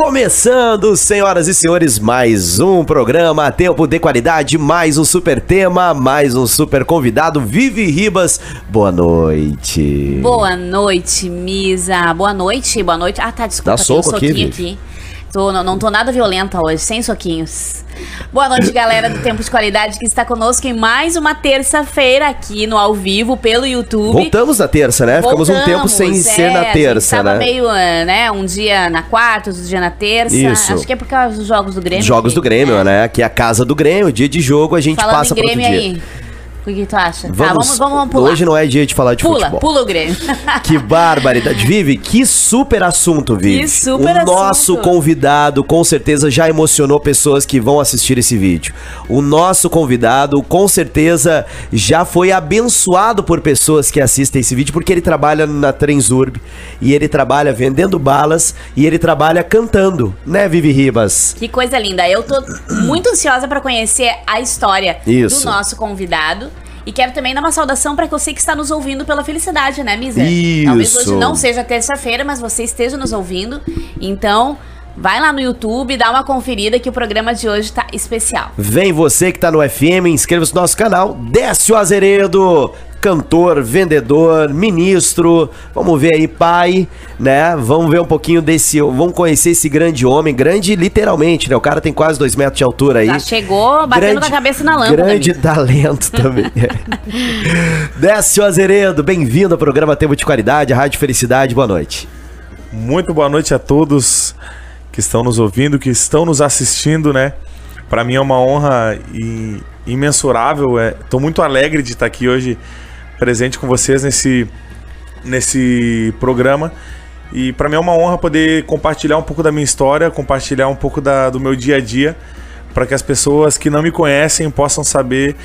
Começando, senhoras e senhores, mais um programa Tempo de Qualidade, mais um super tema, mais um super convidado, Vivi Ribas. Boa noite. Boa noite, Misa. Boa noite, boa noite. Ah, tá, desculpa, Dá soco um aqui, aqui. Tô, não, não tô nada violenta hoje, sem soquinhos. Boa noite, galera do Tempo de Qualidade que está conosco em mais uma terça-feira aqui no ao vivo pelo YouTube. Voltamos na terça, né? Ficamos um tempo sem Voltamos, ser na é, terça, a gente né? meio, eh, né, um dia na quarta, outro dia na terça. Isso. Acho que é por causa dos jogos do Grêmio. Jogos que- do Grêmio, é. né? Que é a casa do Grêmio, dia de jogo, a gente Falando passa em para outro Grêmio dia. aí, o que, tu acha? Vamos, tá, vamos, vamos, vamos pular. Hoje não é dia de falar de pula, futebol. pula o Grêmio. Que barbaridade. Vive, que super assunto, Vive. Que super o assunto. nosso convidado, com certeza, já emocionou pessoas que vão assistir esse vídeo. O nosso convidado, com certeza, já foi abençoado por pessoas que assistem esse vídeo, porque ele trabalha na Transurb e ele trabalha vendendo balas e ele trabalha cantando, né, Vivi Ribas? Que coisa linda. Eu tô muito ansiosa pra conhecer a história Isso. do nosso convidado. E quero também dar uma saudação pra você que está nos ouvindo pela felicidade, né, Misa? Talvez Isso. hoje não seja terça-feira, mas você esteja nos ouvindo. Então, vai lá no YouTube, dá uma conferida que o programa de hoje tá especial. Vem você que tá no FM, inscreva-se no nosso canal. Décio Azeredo, cantor, vendedor, ministro. Vamos ver aí, pai, né? Vamos ver um pouquinho desse. Vamos conhecer esse grande homem, grande literalmente, né? O cara tem quase dois metros de altura aí. Já chegou batendo com a cabeça na lâmpada. Grande amigo. talento também. Décio Azeredo, bem-vindo ao programa Tempo de Qualidade, Rádio Felicidade. Boa noite. Muito boa noite a todos que estão nos ouvindo, que estão nos assistindo, né? Para mim é uma honra i- imensurável. É, tô muito alegre de estar aqui hoje presente com vocês nesse nesse programa. E para mim é uma honra poder compartilhar um pouco da minha história, compartilhar um pouco da- do meu dia a dia, para que as pessoas que não me conhecem possam saber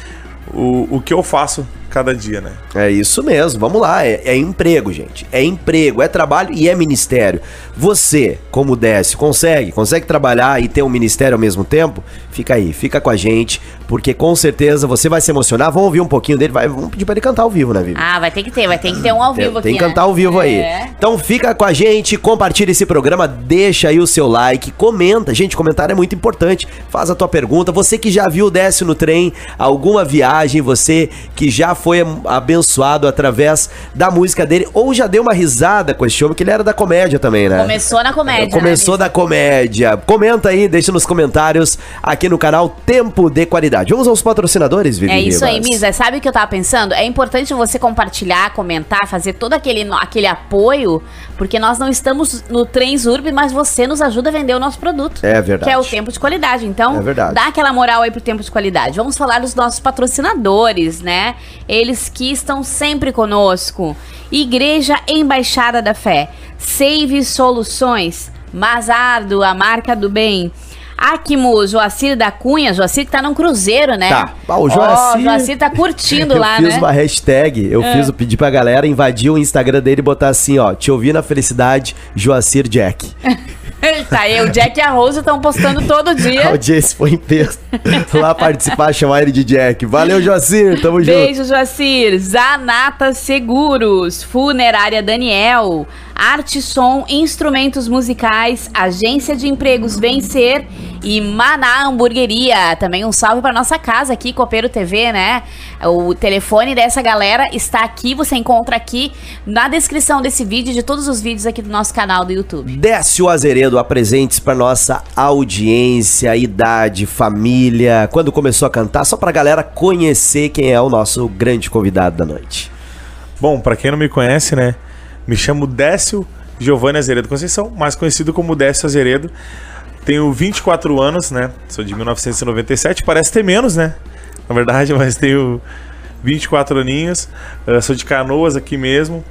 o, o que eu faço cada dia, né? É isso mesmo, vamos lá. É, é emprego, gente. É emprego, é trabalho e é ministério. Você, como Décio, consegue? Consegue trabalhar e ter um ministério ao mesmo tempo? Fica aí, fica com a gente, porque com certeza você vai se emocionar. Vamos ouvir um pouquinho dele, vai, vamos pedir pra ele cantar ao vivo, né, Vivi? Ah, vai ter que ter, vai ter que ter um ao Tem, vivo tem aqui. que cantar né? ao vivo aí. É. Então fica com a gente, compartilha esse programa, deixa aí o seu like, comenta. Gente, comentário é muito importante. Faz a tua pergunta. Você que já viu o Décio no trem, alguma viagem, você que já foi abençoado através da música dele, ou já deu uma risada com esse homem, que ele era da comédia também, né? Começou na comédia. Começou né, da comédia. Comenta aí, deixa nos comentários aqui no canal Tempo de Qualidade. Vamos aos patrocinadores, Vivi É isso aí. Misa. Sabe o que eu tava pensando? É importante você compartilhar, comentar, fazer todo aquele, aquele apoio, porque nós não estamos no Trens Urb, mas você nos ajuda a vender o nosso produto. É verdade. Que é o tempo de qualidade. Então, É verdade. dá aquela moral aí pro tempo de qualidade. Vamos falar dos nossos patrocinadores, né? Eles que estão sempre conosco. Igreja Embaixada da Fé, Save Soluções, Mazardo, a marca do bem. Akimo, Joacir da Cunha, Joacir que tá num cruzeiro, né? Tá. Ah, o Joacir- Joacir tá curtindo eu lá, fiz né? uma hashtag, eu É. fiz, eu pedi pra galera invadir o Instagram dele e botar assim, ó, te ouvi na felicidade, Joacir Jack. tá aí, o Jack e a Rose estão postando todo A dia. audiência foi em peso. Lá participar, chamar ele de Jack. Valeu, Joacir, tamo junto. Beijo, Joacir. Zanata Seguros, Funerária Daniel, Arte Som, Instrumentos Musicais, Agência de Empregos Vencer e Maná Hamburgueria. Também um salve para nossa casa aqui, Copeiro TV, né? O telefone dessa galera está aqui, você encontra aqui na descrição desse vídeo e de todos os vídeos aqui do nosso canal do YouTube. Décio Azeredo, apresentes pra nossa audiência, idade, família, quando começou a cantar, só pra galera conhecer quem é o nosso grande convidado da noite. Bom, pra quem não me conhece, né? Me chamo Décio Giovanni Azeredo Conceição, mais conhecido como Décio Azeredo. Tenho 24 anos, né? Sou de 1997, parece ter menos, né? Na verdade, mas tenho 24 aninhos. Eh, sou de Canoas aqui mesmo.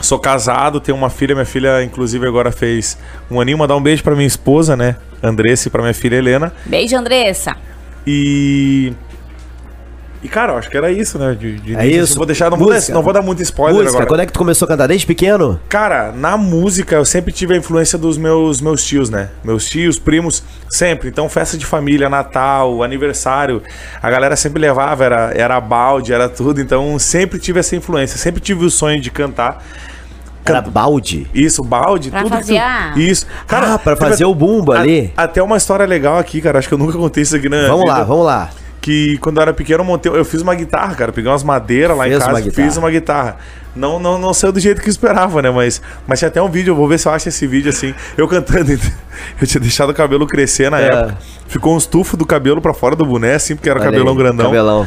Sou casado, tenho uma filha. Minha filha, inclusive, agora fez um aninho. Mandar um beijo pra minha esposa, né? Andressa e pra minha filha Helena. Beijo, Andressa. E. E, cara, eu acho que era isso, né? De, de É início. isso. Vou deixar, não, vou, Música. dar- não vou dar muito spoiler Música, agora. quando é que tu começou a cantar? Desde pequeno? Cara, na música eu sempre tive a influência dos meus, meus tios, né? Meus tios, primos, sempre. Então, festa de família, Natal, aniversário, a galera sempre levava, era, era balde, era tudo. Então, sempre tive essa influência, sempre tive o sonho de cantar. Era balde. Isso, balde, Pra tudo fazer tu- Isso. ah, pra fazer o bumbo a- ali. Até uma história legal aqui, cara. Acho que eu nunca contei isso aqui, né? Vamos lá, vamos lá. Que quando eu era pequeno, eu montei. Eu fiz uma guitarra, cara. Peguei umas madeiras lá Fez em casa uma e fiz uma guitarra. Não, não, não saiu do jeito que eu esperava, né? Mas, mas tinha até um vídeo, eu vou ver se eu acho esse vídeo assim. Eu cantando. Eu tinha deixado o cabelo crescer na É. época. Ficou uns tufos do cabelo pra fora do boné, assim, porque era Olha cabelão aí, grandão. Cabelão.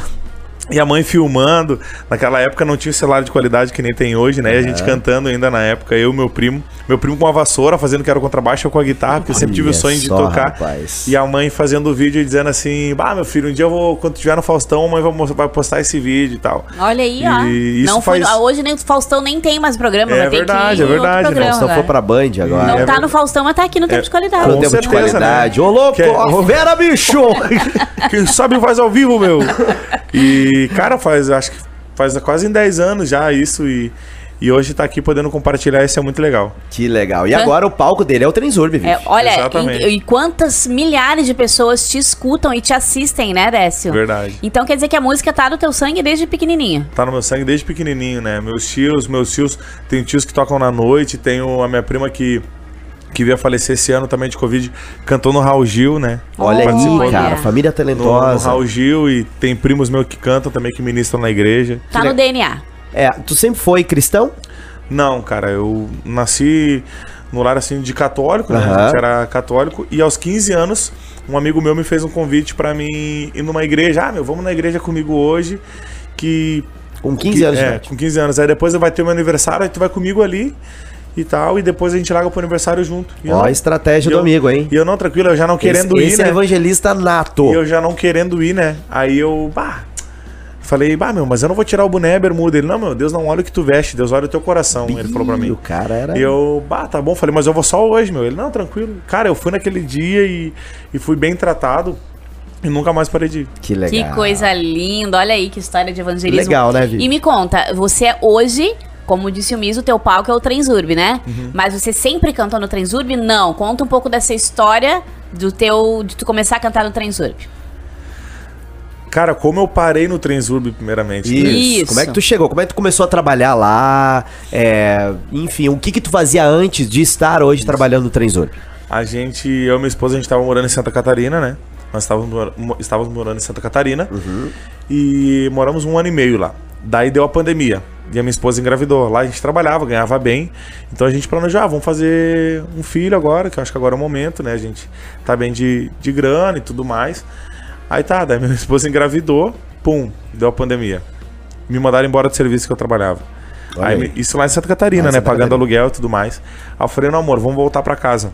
E a mãe filmando. Naquela época não tinha celular de qualidade que nem tem hoje, né? E a gente cantando ainda na época, eu e meu primo. Meu primo com uma vassoura, fazendo que era o contrabaixo, eu com a guitarra, porque eu sempre tive o sonho de só, tocar. rapaz. E a mãe fazendo o vídeo e dizendo assim: Bah, meu filho, um dia eu vou, quando tiver no Faustão, a mãe vai, mos- vai postar esse vídeo e tal. Olha aí, ó. E isso não foi, faz- Hoje nem o Faustão nem tem mais programa, É vai ter verdade, que ir é em outro verdade, programa Só agora. for pra Band agora. Não É tá verdade. no Faustão, mas tá aqui no tempo de qualidade. Com Com tempo de certeza, qualidade. né? Ô, louco! Que é- ó, Vera, bicho! Quem sabe faz ao vivo, meu. E, cara, faz, acho que faz quase em 10 anos já isso. E, e hoje tá aqui podendo compartilhar, isso é muito legal. que legal. E agora o palco dele é o Transurb, viu? É, olha, e, e quantas milhares de pessoas te escutam e te assistem, né, Décio? Verdade. Então quer dizer que a música tá no teu sangue desde pequenininho. Tá no meu sangue desde pequenininho, né? Meus tios, meus tios, tem tios que tocam na noite, tenho a minha prima que que veio a falecer esse ano também de Covid, cantou no Raul Gil, né? Olha Participou aí, do- cara. Família No, no talentosa. Raul Gil e tem primos meus que cantam também, que ministram na igreja. Tá no DNA. É, tu sempre foi cristão? Não, cara, eu nasci no lar assim de católico, né? Aham. A gente era católico e aos 15 anos um amigo meu me fez um convite pra mim ir numa igreja. Ah, meu, vamos na igreja comigo hoje que Com 15 que- anos é, idade. com 15 anos. Aí depois vai ter meu aniversário, aí tu vai comigo ali e tal, e depois a gente larga pro aniversário junto. E Ó, não- a estratégia do eu- amigo, hein? E eu não, tranquilo, eu já não querendo esse, ir, esse né? é evangelista nato. E eu já não querendo ir, né? Aí eu, bah, falei, bah, meu, mas eu não vou tirar o boné, a bermuda. Ele, não, meu, Deus não olha o que tu veste, Deus olha o teu coração. Ele falou pra mim. O cara era. E eu, bah, tá bom, falei, mas eu vou só hoje, meu. Ele, não, tranquilo. Cara, eu fui naquele dia e, e fui bem tratado e nunca mais parei de ir. Que legal. Que coisa linda. Olha aí que história de evangelismo. Legal, né, Vivi? E me conta, você hoje, como disse o Miso, o teu palco é o Transurb, né? Uhum. Mas você sempre cantou no Transurb? Não. Conta um pouco dessa história do teu de tu começar a cantar no Transurb. Cara, como eu parei no Transurb, primeiramente. né? Isso. Isso. Como é que tu chegou? Como é que tu começou a trabalhar lá? É, enfim, o que que tu fazia antes de estar hoje trabalhando no Transurb? A gente, eu e minha esposa, a gente tava morando em Santa Catarina, né? Nós estávamos, estávamos morando em Santa Catarina e moramos um ano e meio lá. Daí deu a pandemia e a minha esposa engravidou. Lá a gente trabalhava, ganhava bem. Então a gente planejou, ah, vamos fazer um filho agora, que eu acho que agora é o momento, né? A gente tá bem de, de grana e tudo mais. Aí tá, daí minha esposa engravidou, pum, deu a pandemia. Me mandaram embora do serviço que eu trabalhava. Aí aí. isso lá em Santa Catarina, Lá né? Santa Pagando Catarina. aluguel e tudo mais. Aí eu falei, não, amor, vamos voltar pra casa.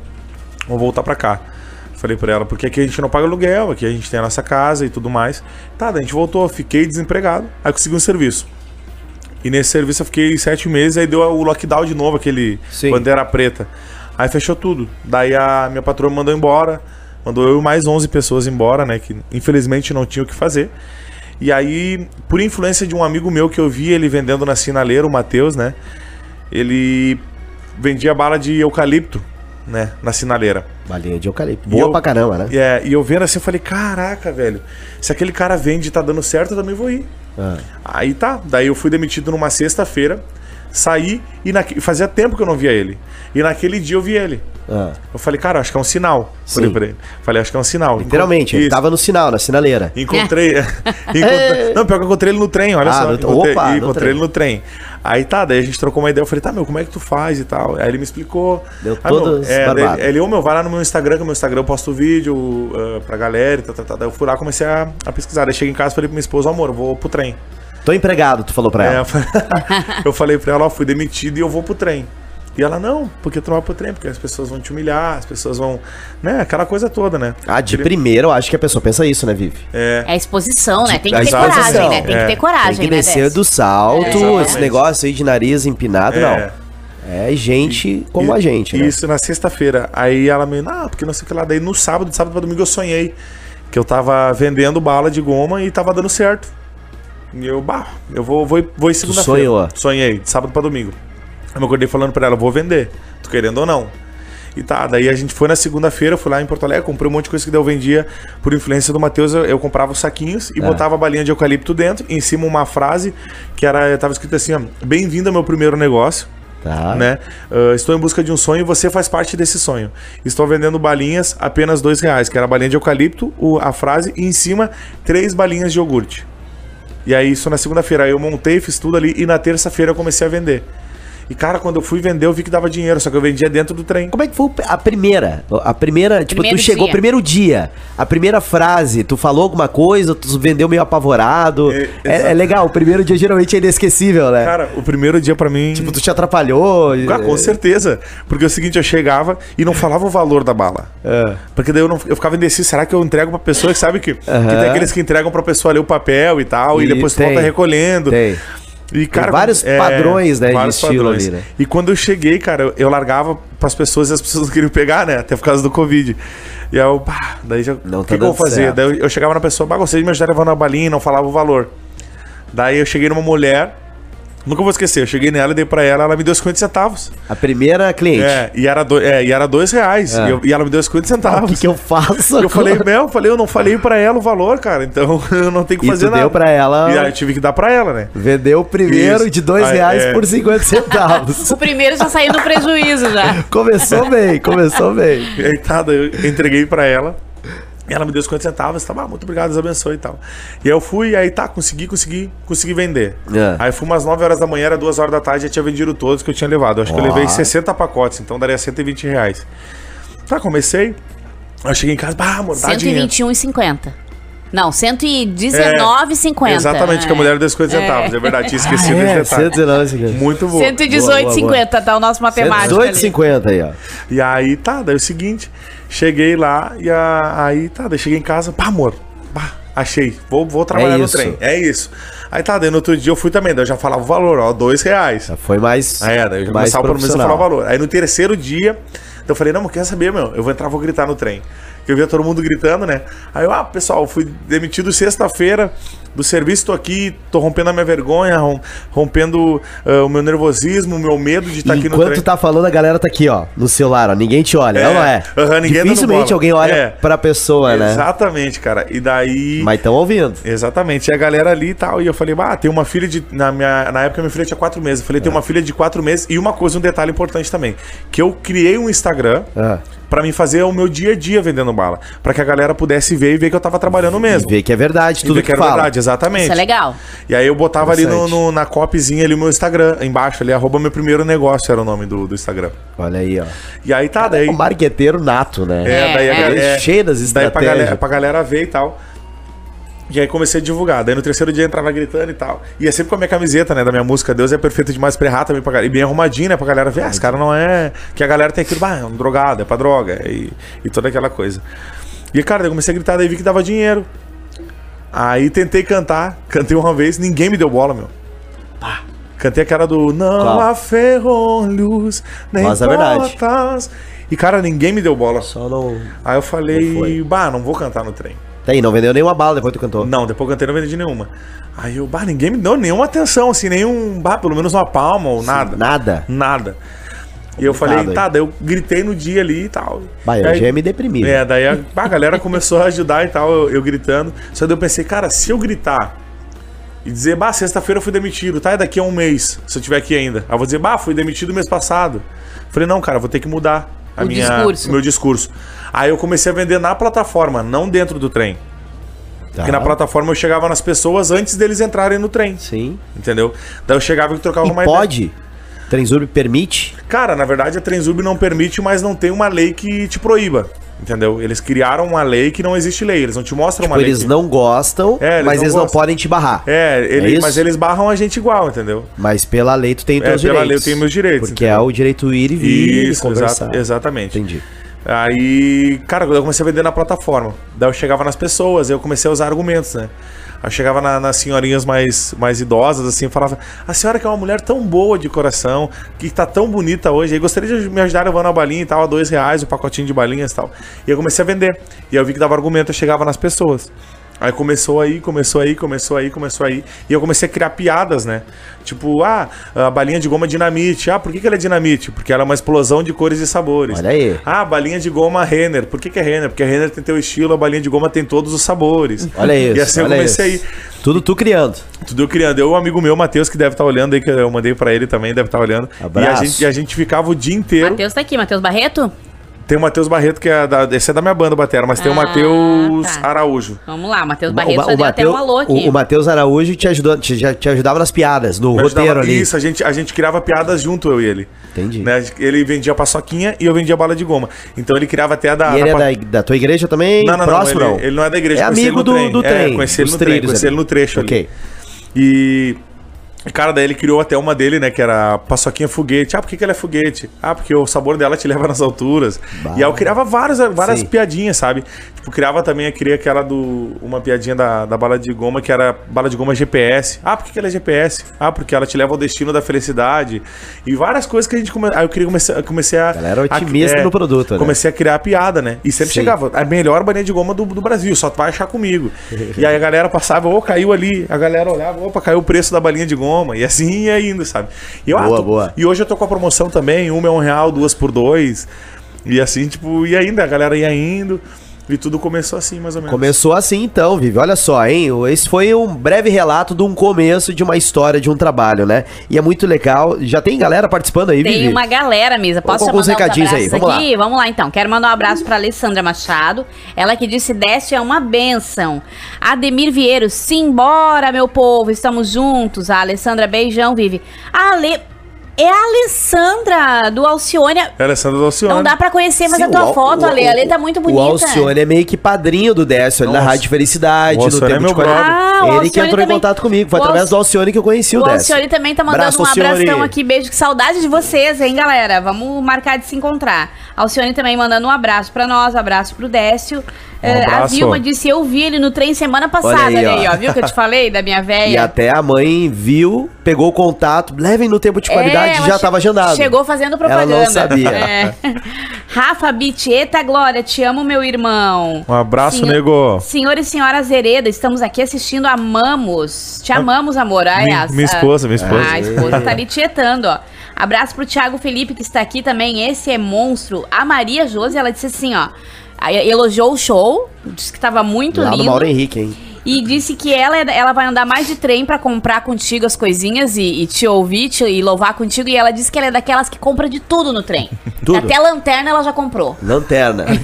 Vamos voltar pra cá. Falei pra ela, porque aqui a gente não paga aluguel, aqui a gente tem a nossa casa e tudo mais. Tá, daí a gente voltou, fiquei desempregado, aí consegui um serviço. E nesse serviço eu fiquei sete meses, aí deu o lockdown de novo, aquele Sim. bandeira preta. Aí fechou tudo. Daí a minha patroa me mandou embora, mandou eu e mais 11 pessoas embora, né, que infelizmente não tinha o que fazer. E aí, por influência de um amigo meu que eu vi ele vendendo na sinaleira, o Matheus, né, ele vendia bala de eucalipto, né, na sinaleira. Balinha de eucalipto. Boa eu- pra caramba, né? É, e eu vendo assim, eu falei, caraca, velho, se aquele cara vende e tá dando certo, eu também vou ir. Ah. Aí tá, daí eu fui demitido numa sexta-feira, saí e naque- fazia tempo que eu não via ele. E naquele dia eu vi ele. Ah. Eu falei, cara, acho que é um sinal. Falei pra ele. Falei, acho que é um sinal. Literalmente, ele Isso. tava no sinal, na sinaleira. Encontrei. encontrei- não, pior que eu encontrei ele no trem, olha Ah, só. no- encontrei, opa, no encontrei trem. ele no trem. Aí tá, daí a gente trocou uma ideia. Eu falei, tá, meu, como é que tu faz e tal? Aí ele me explicou. Deu Aí, meu, todas é, barbado. Ele, ô meu, vai lá no meu Instagram, que o meu Instagram eu posto vídeo uh, pra galera e tal, tal, tal. Daí eu fui lá comecei a, a pesquisar. Daí cheguei em casa e falei pra minha esposa, amor, eu vou pro trem. Tô empregado, tu falou pra É, ela. eu falei- eu falei pra ela, ó, fui demitido e eu vou pro trem. E ela, não, porque tu não vai pro trem, porque as pessoas vão te humilhar, as pessoas vão. Né, aquela coisa toda, né? Ah, de Ele- primeiro eu acho que a pessoa pensa isso, né, Vivi? É. É exposição, né? Tem que ter coragem, né? Tem é. que ter coragem, Tem que né? descer do salto, Exatamente. esse negócio aí de nariz empinado, É. não. É gente como E- a gente, né? Isso na sexta-feira. Aí ela me, ah, porque não sei o que lá. Daí no sábado, de sábado pra domingo, eu sonhei que eu tava vendendo bala de goma e tava dando certo. E eu, bah, eu vou, vou, vou em segunda-feira. sonhou? Sonhei, de sábado pra domingo. Eu me acordei falando pra ela, vou vender, tu querendo ou não. E tá, daí a gente foi na segunda-feira, fui lá em Porto Alegre, comprei um monte de coisa que daí eu vendia por influência do Matheus. Eu, eu comprava os saquinhos e É. botava a balinha de eucalipto dentro, em cima uma frase que era, tava escrito assim, ó, bem-vindo ao meu primeiro negócio. Tá. né? Ah, estou em busca de um sonho e você faz parte desse sonho. Estou vendendo balinhas apenas dois reais, que era a balinha de eucalipto, o- a frase, e em cima, três balinhas de iogurte. E aí, isso na segunda-feira. Aí eu montei, fiz tudo ali, e na terça-feira eu comecei a vender. E, cara, quando eu fui vender, eu vi que dava dinheiro, só que eu vendia dentro do trem. Como é que foi a primeira? A primeira, tipo, Primeiro tu chegou, dia. primeiro dia, a primeira frase, tu falou alguma coisa, tu vendeu meio apavorado. É, É, é legal, o primeiro dia geralmente é inesquecível, né? Cara, o primeiro dia pra mim. tipo, tu te atrapalhou. Ah, com certeza. Porque é o seguinte, eu chegava e não falava o valor da bala. É. Porque daí eu, não, eu ficava indeciso, será que eu entrego pra pessoa que sabe que, que Aham. tem aqueles que entregam pra pessoa ali o papel e tal, e, E depois tu tem, volta recolhendo. Tem. E, cara, vários padrões, né, de vários estilo ali, né? E quando eu cheguei, cara, eu, largava pras pessoas e as pessoas não queriam pegar, né? Até por causa do Covid. E aí eu, pá, daí já. Não o tá que, que eu vou fazer? certo. Daí eu, eu chegava na pessoa, bah, gostaria de me ajudar levando a balinha e não falava o valor. Daí eu cheguei numa mulher, nunca vou esquecer, eu cheguei nela e dei pra ela, ela me deu 50 centavos. A primeira cliente. É, e era, do, é, e era dois reais. É. E, eu- e ela me deu 50 O centavos. que, que eu faço? Eu falei, Mel, eu falei, eu não falei pra ela o valor, cara. Então eu não tenho que E fazer tu nada. deu pra ela- E aí eu tive que dar pra ela, né? Vendeu o primeiro Isso. de dois Aí, reais é. por 50 centavos. O primeiro já saiu no prejuízo já. começou bem, começou bem. E daí eu entreguei pra ela. E ela me deu 50 centavos, tá, ah, muito obrigado, Deus abençoe e tal. E aí eu fui, aí tá, consegui, consegui, consegui vender. É. Aí fui umas 9 horas da manhã, era 2 horas da tarde, já tinha vendido todos que eu tinha levado. Eu acho que eu levei 60 pacotes, então daria 120 reais. Tá, comecei. Aí eu cheguei em casa, bah, amor, dá dinheiro. 121,50. Não, 119,50. Exatamente, que a mulher deu 50 centavos, é, verdade, tinha esquecido É, esse detalhe. 119 segundos. Muito bom. 118,50, tá o nosso matemático ali. 118,50 aí, ó. E aí, tá, daí é o seguinte, cheguei lá e a- aí, tá, daí cheguei em casa, pá, amor, pá, achei, vou, vou trabalhar no isso. trem, é isso. Aí tá, daí no outro dia eu fui também, daí eu já falava o valor, ó, dois reais. Já foi mais. Aí, é, daí eu já mais começava pelo menos a falar o valor. Aí no terceiro dia, eu falei, não, mas quer saber, meu, eu vou entrar, vou gritar no trem. Que eu via todo mundo gritando, né? Aí eu, ah, pessoal, fui demitido sexta-feira do serviço, tô aqui, tô rompendo a minha vergonha, rom- rompendo ah, o meu nervosismo, o meu medo de estar aqui no Enquanto tá falando, a galera tá aqui, ó, no celular, ó. Ninguém te olha, É, não é? dando Dificilmente alguém olha É. pra pessoa, né? Exatamente, cara. E daí. Mas estão ouvindo. Exatamente. E a galera ali e tal. E eu falei, ah, tem uma filha de. Na, minha, na época, minha filha tinha quatro meses. Eu falei, tem É. uma filha de quatro meses. E uma coisa, um detalhe importante também. Que eu criei um Instagram Ah, pra mim fazer o meu dia a dia vendendo bala. Pra que a galera pudesse ver e ver que eu tava trabalhando e mesmo. ver que é verdade, E tudo ver que, que era fala. verdade, exatamente. Isso é legal. E aí eu botava ali no, no- na copyzinha ali o meu Instagram, embaixo ali, arroba meu primeiro negócio era o nome do, do Instagram. Olha aí, ó. E aí tá, daí. É um marqueteiro nato, né? É, daí a É, galera. é. Cheio das Daí pra galera, estratégias. pra galera ver e tal. E aí comecei a divulgar. Daí no terceiro dia entrava gritando e tal. E é sempre com a minha camiseta, né? Da minha música Deus é perfeito demais pra errar também pra galera. E bem arrumadinho, né? Pra galera ver. Ah, esse cara não é. Que a galera tem aquilo, bah, é um drogado, é pra droga. E, e toda aquela coisa. E, cara, daí eu comecei a gritar, daí vi que dava dinheiro. Aí tentei cantar, cantei uma vez, ninguém me deu bola, meu. Pá. Cantei aquela do Não Qual? há ferrolhos, nem Mas é verdade. portas. E, cara, ninguém me deu bola. Só não. Aí eu Não falei, foi. bah, não vou cantar no trem. Tá aí, não vendeu nenhuma bala depois que tu cantou. Não, depois eu cantei não vendi nenhuma. Aí eu, bah, ninguém me deu nenhuma atenção, assim, nenhum, bah, pelo menos uma palma ou nada. Nada. Nada. E eu falei, tá, daí eu gritei no dia ali e tal. Bah, E eu aí- já ia me deprimir. É, daí a, a galera começou a ajudar e tal, eu, eu gritando. Só daí eu pensei, cara, se eu gritar e dizer, bah, sexta-feira eu fui demitido, tá? É daqui a um mês, se eu tiver aqui ainda. Aí eu vou dizer, bah, fui demitido mês passado. Falei, não, cara, vou ter que mudar a O minha, discurso. meu discurso. Aí eu comecei a vender na plataforma, não dentro do trem. Tá. Porque na plataforma eu chegava nas pessoas antes deles entrarem no trem, Sim. entendeu? Daí eu chegava e trocava E uma pode? Transurb permite? Cara, na verdade a Transurb não permite, mas não tem uma lei que te proíba. Entendeu? Eles criaram uma lei que não existe lei. Eles não te mostram uma lei. Eles que- não gostam, É, eles mas não eles não gostam. podem te barrar. É, ele- isso? mas eles barram a gente igual, entendeu? Mas pela lei tu tem os É, teus pela direitos. lei eu tenho meus direitos, Porque entendeu? é o direito ir e vir Isso, e conversar. exa- exatamente. Entendi. Aí, cara, eu comecei a vender na plataforma. Daí eu chegava nas pessoas, eu comecei a usar argumentos, né? Eu chegava na- nas senhorinhas mais, mais idosas, assim, falava: A senhora que é uma mulher tão boa de coração, que tá tão bonita hoje, aí gostaria de me ajudar levando a balinha e tal, a dois reais, o pacotinho de balinhas e tal. E eu comecei a vender. E eu vi que dava argumento, eu chegava nas pessoas. Aí começou aí, começou aí, começou aí, começou aí. E eu comecei a criar piadas, né? Tipo, ah, a balinha de goma é dinamite. Ah, por que, que ela é dinamite? Porque ela é uma explosão de cores e sabores. Olha aí. Ah, balinha de goma Renner. Por que, que é Renner? Porque a Renner tem teu estilo, a balinha de goma tem todos os sabores. Olha isso. E assim eu comecei isso. Tudo tu criando. tudo eu criando. Eu, um amigo meu, Matheus, que deve estar olhando aí, que eu mandei pra ele também, deve estar olhando. Abraço. E a gente, e a gente ficava o dia inteiro. Matheus tá aqui, Matheus Barreto? Tem o Matheus Barreto, que é da, esse é da minha banda, Batera, mas tem o Ah, Matheus tá. Araújo. Vamos lá, Matheus O- Barreto o, já deu até Mateu- um alô aqui. o, o Matheus Araújo te, ajudou, te, já- te ajudava nas piadas, no Me roteiro ajudava- ali. Isso, a gente, a gente criava piadas junto, eu e ele. Entendi. Né? Ele vendia paçoquinha e eu vendia bala de goma. Então ele criava até a da. E ele da é da, da tua igreja também? Não, não, Próximo, não. não. Ele, ele não é da igreja. É conheci ele amigo no do, trem. do É, trem. conheci ele no trem, conheci ele no trecho ali. Ok. E. Cara, daí ele criou até uma dele, né? Que era paçoquinha foguete. Ah, por que, que ela é foguete? Ah, porque o sabor dela te leva nas alturas. Bah. E aí eu criava várias, várias Sim. piadinhas, sabe? Tipo, criava também, eu queria aquela do. Uma piadinha da, da bala de goma, que era bala de goma GPS. Ah, por que, que ela é GPS? Ah, porque ela te leva ao destino da felicidade. E várias coisas que a gente come... Aí eu queria comecei, eu comecei a. Galera a- otimista no produto, né? Comecei a criar piada, né? E sempre Sim. chegava, a melhor balinha de goma do, do Brasil, só tu vai achar comigo. e aí a galera passava, ô, caiu ali. A galera olhava, opa, caiu o preço da balinha de goma. E assim ia indo, sabe? E, eu, Boa, tô- boa. e hoje eu tô com a promoção também, uma é um real, duas por dois. E assim, tipo, ia indo, a galera ia indo. E tudo começou assim, mais ou menos. Começou assim então, Vivi. Olha só, hein? Esse foi um breve relato de um começo de uma história de um trabalho, né? E é muito legal. Já tem galera participando aí, Vivi? Tem uma galera, Misa. Posso mandar os recadinhos aí, vamos aqui? Vamos lá, então. Quero mandar um abraço pra Alessandra Machado. Ela que disse, Décio é uma benção. Ademir Vieiro, simbora, meu povo. Estamos juntos. A Alessandra, beijão, Vivi. A Ale... É a Alessandra, do Alcione. É Alessandra do Alcione. Não dá pra conhecer, mas Sim, a tua o foto, o- Ale. A Ale tá muito bonita. O Alcione é meio que padrinho do Décio ali na. Rádio Felicidade, O no é tempo meu de. Ah, o Ele que Alcione entrou em também. contato comigo. Foi O através do Alcione que eu conheci o, O Décio. Alcione também tá mandando Abraço, um Alcione. abração aqui. Beijo, que saudade de vocês, hein, galera? Vamos marcar de se encontrar. Alcione também mandando um abraço pra nós, um abraço pro Décio. Eh, a abraço. Vilma disse, eu vi ele no trem semana passada, Olha aí, ó. ó. Viu que eu te falei da minha E véia? até a mãe viu, pegou o contato, levem no tempo de qualidade, É, já estava agendado. Chegou fazendo propaganda. Ela não sabia. É. Rafa Bitt, eita Glória, te amo, meu irmão. Um abraço, Senhor- nego. Senhor e senhora Zereda, estamos aqui assistindo Amamos. Te amamos, amor. Ai, Minha- as- minha a- esposa, minha esposa. Ah, a esposa tá ali tietando, ó. Abraço pro Thiago Felipe, que está aqui também. Esse é monstro. A Maria Josi, ela disse assim, ó. Elogiou o show, disse que tava muito Lá do lindo. Mauro Henrique, hein? E disse que ela, ela vai andar mais de trem pra comprar contigo as coisinhas e, e te ouvir te- e louvar contigo. E ela disse que ela é daquelas que compra de tudo no trem. Tudo? Até lanterna ela já comprou. Lanterna.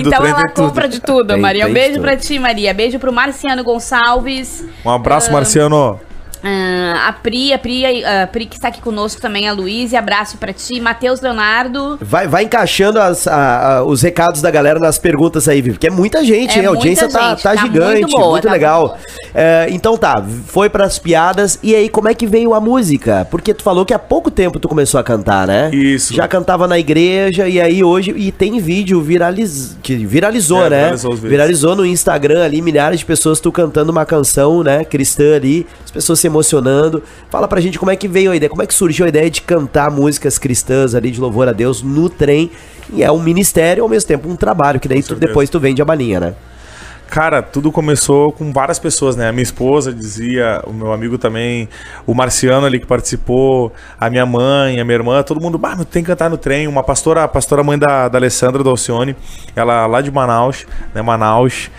Então ela tem tudo. compra de tudo, Tem- Maria. Um tem beijo pra ti, Maria. Beijo pro Marciano Gonçalves. Um abraço, Marciano. Ah, a Pri, a Pri, a Pri que está aqui conosco também, a Luísa. Abraço pra ti. Matheus Leonardo. Vai, vai encaixando as- a- a- os recados da galera nas perguntas aí, Vivi, porque é muita gente, É hein? A audiência tá, gente, tá tá gigante, muito muito, boa, tá legal. muito É, então tá, foi pras piadas, e aí como é que veio a música? Porque tu falou que há pouco tempo tu começou a cantar, né? Isso. Já cantava na igreja, e aí hoje, e tem vídeo viraliz, que viralizou, É, né? viralizou. Viralizou no Instagram ali, milhares de pessoas tu cantando uma canção, né, cristã ali, as pessoas se emocionando. Fala pra gente como é que veio a ideia, como é que surgiu a ideia de cantar músicas cristãs ali, de louvor a Deus, no trem. E é um ministério, ao mesmo tempo um trabalho, que daí tu, depois tu vende a balinha, né? Cara, tudo começou com várias pessoas, né? A minha esposa dizia, o meu amigo também, o Marciano ali que participou, a minha mãe, a minha irmã, todo mundo, bah, mas tu tem que cantar no trem. Uma pastora, a pastora mãe da, da Alessandra, da Alcione, ela lá de Manaus, né? Manaus.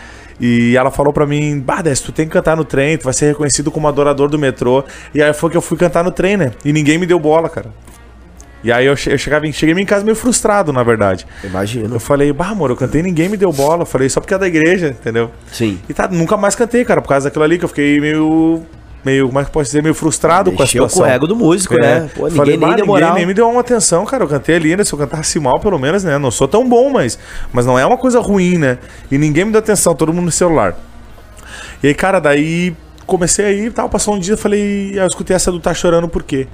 E ela falou pra mim, Décio, tu tem que cantar no trem, tu vai ser reconhecido como adorador do metrô. E aí foi que eu fui cantar no trem, né? E ninguém me deu bola, cara. E aí eu, che- eu chegava em, cheguei em casa meio frustrado, na verdade. Imagino. Eu falei, bah, amor, eu cantei ninguém me deu bola. Eu falei, só porque é da igreja, entendeu? Sim. E tá, nunca mais cantei, cara, por causa daquilo ali que eu fiquei meio. Meio, como é que posso dizer, meio frustrado com a situação. com o ego do músico, né? Pô, ninguém Falei, nem deu moral. nem me deu uma atenção, cara. Eu cantei ali, né? Se eu cantasse mal, pelo menos, né? Não sou tão bom, mas, mas não é uma coisa ruim, né? E ninguém me deu atenção, todo mundo no celular. E aí, cara, daí comecei aí e tal, passou um dia, falei, eu escutei essa do Tá Chorando Por quê?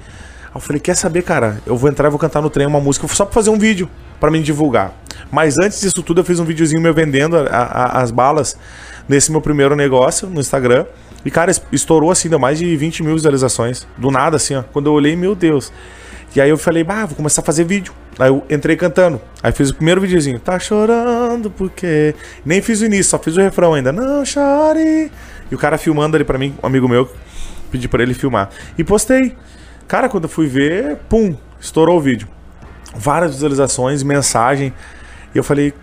Aí eu falei, quer saber, cara? Eu vou entrar e vou cantar no trem uma música só pra fazer um vídeo, pra me divulgar. Mas antes disso tudo, eu fiz um videozinho meu vendendo a- a- as balas nesse meu primeiro negócio no Instagram. E, cara, es- estourou assim, deu mais de 20 mil visualizações. Do nada, assim, ó. Quando eu olhei, meu Deus. E aí eu falei, bah, vou começar a fazer vídeo. Aí eu entrei cantando. Aí fiz o primeiro videozinho. Tá chorando porque. Nem fiz o início, só fiz o refrão ainda. Não chore. E o cara filmando ali pra mim, um amigo meu, pedi pra ele filmar. E postei. Cara, quando eu fui ver, pum, estourou o vídeo. Várias visualizações, mensagem. E eu falei,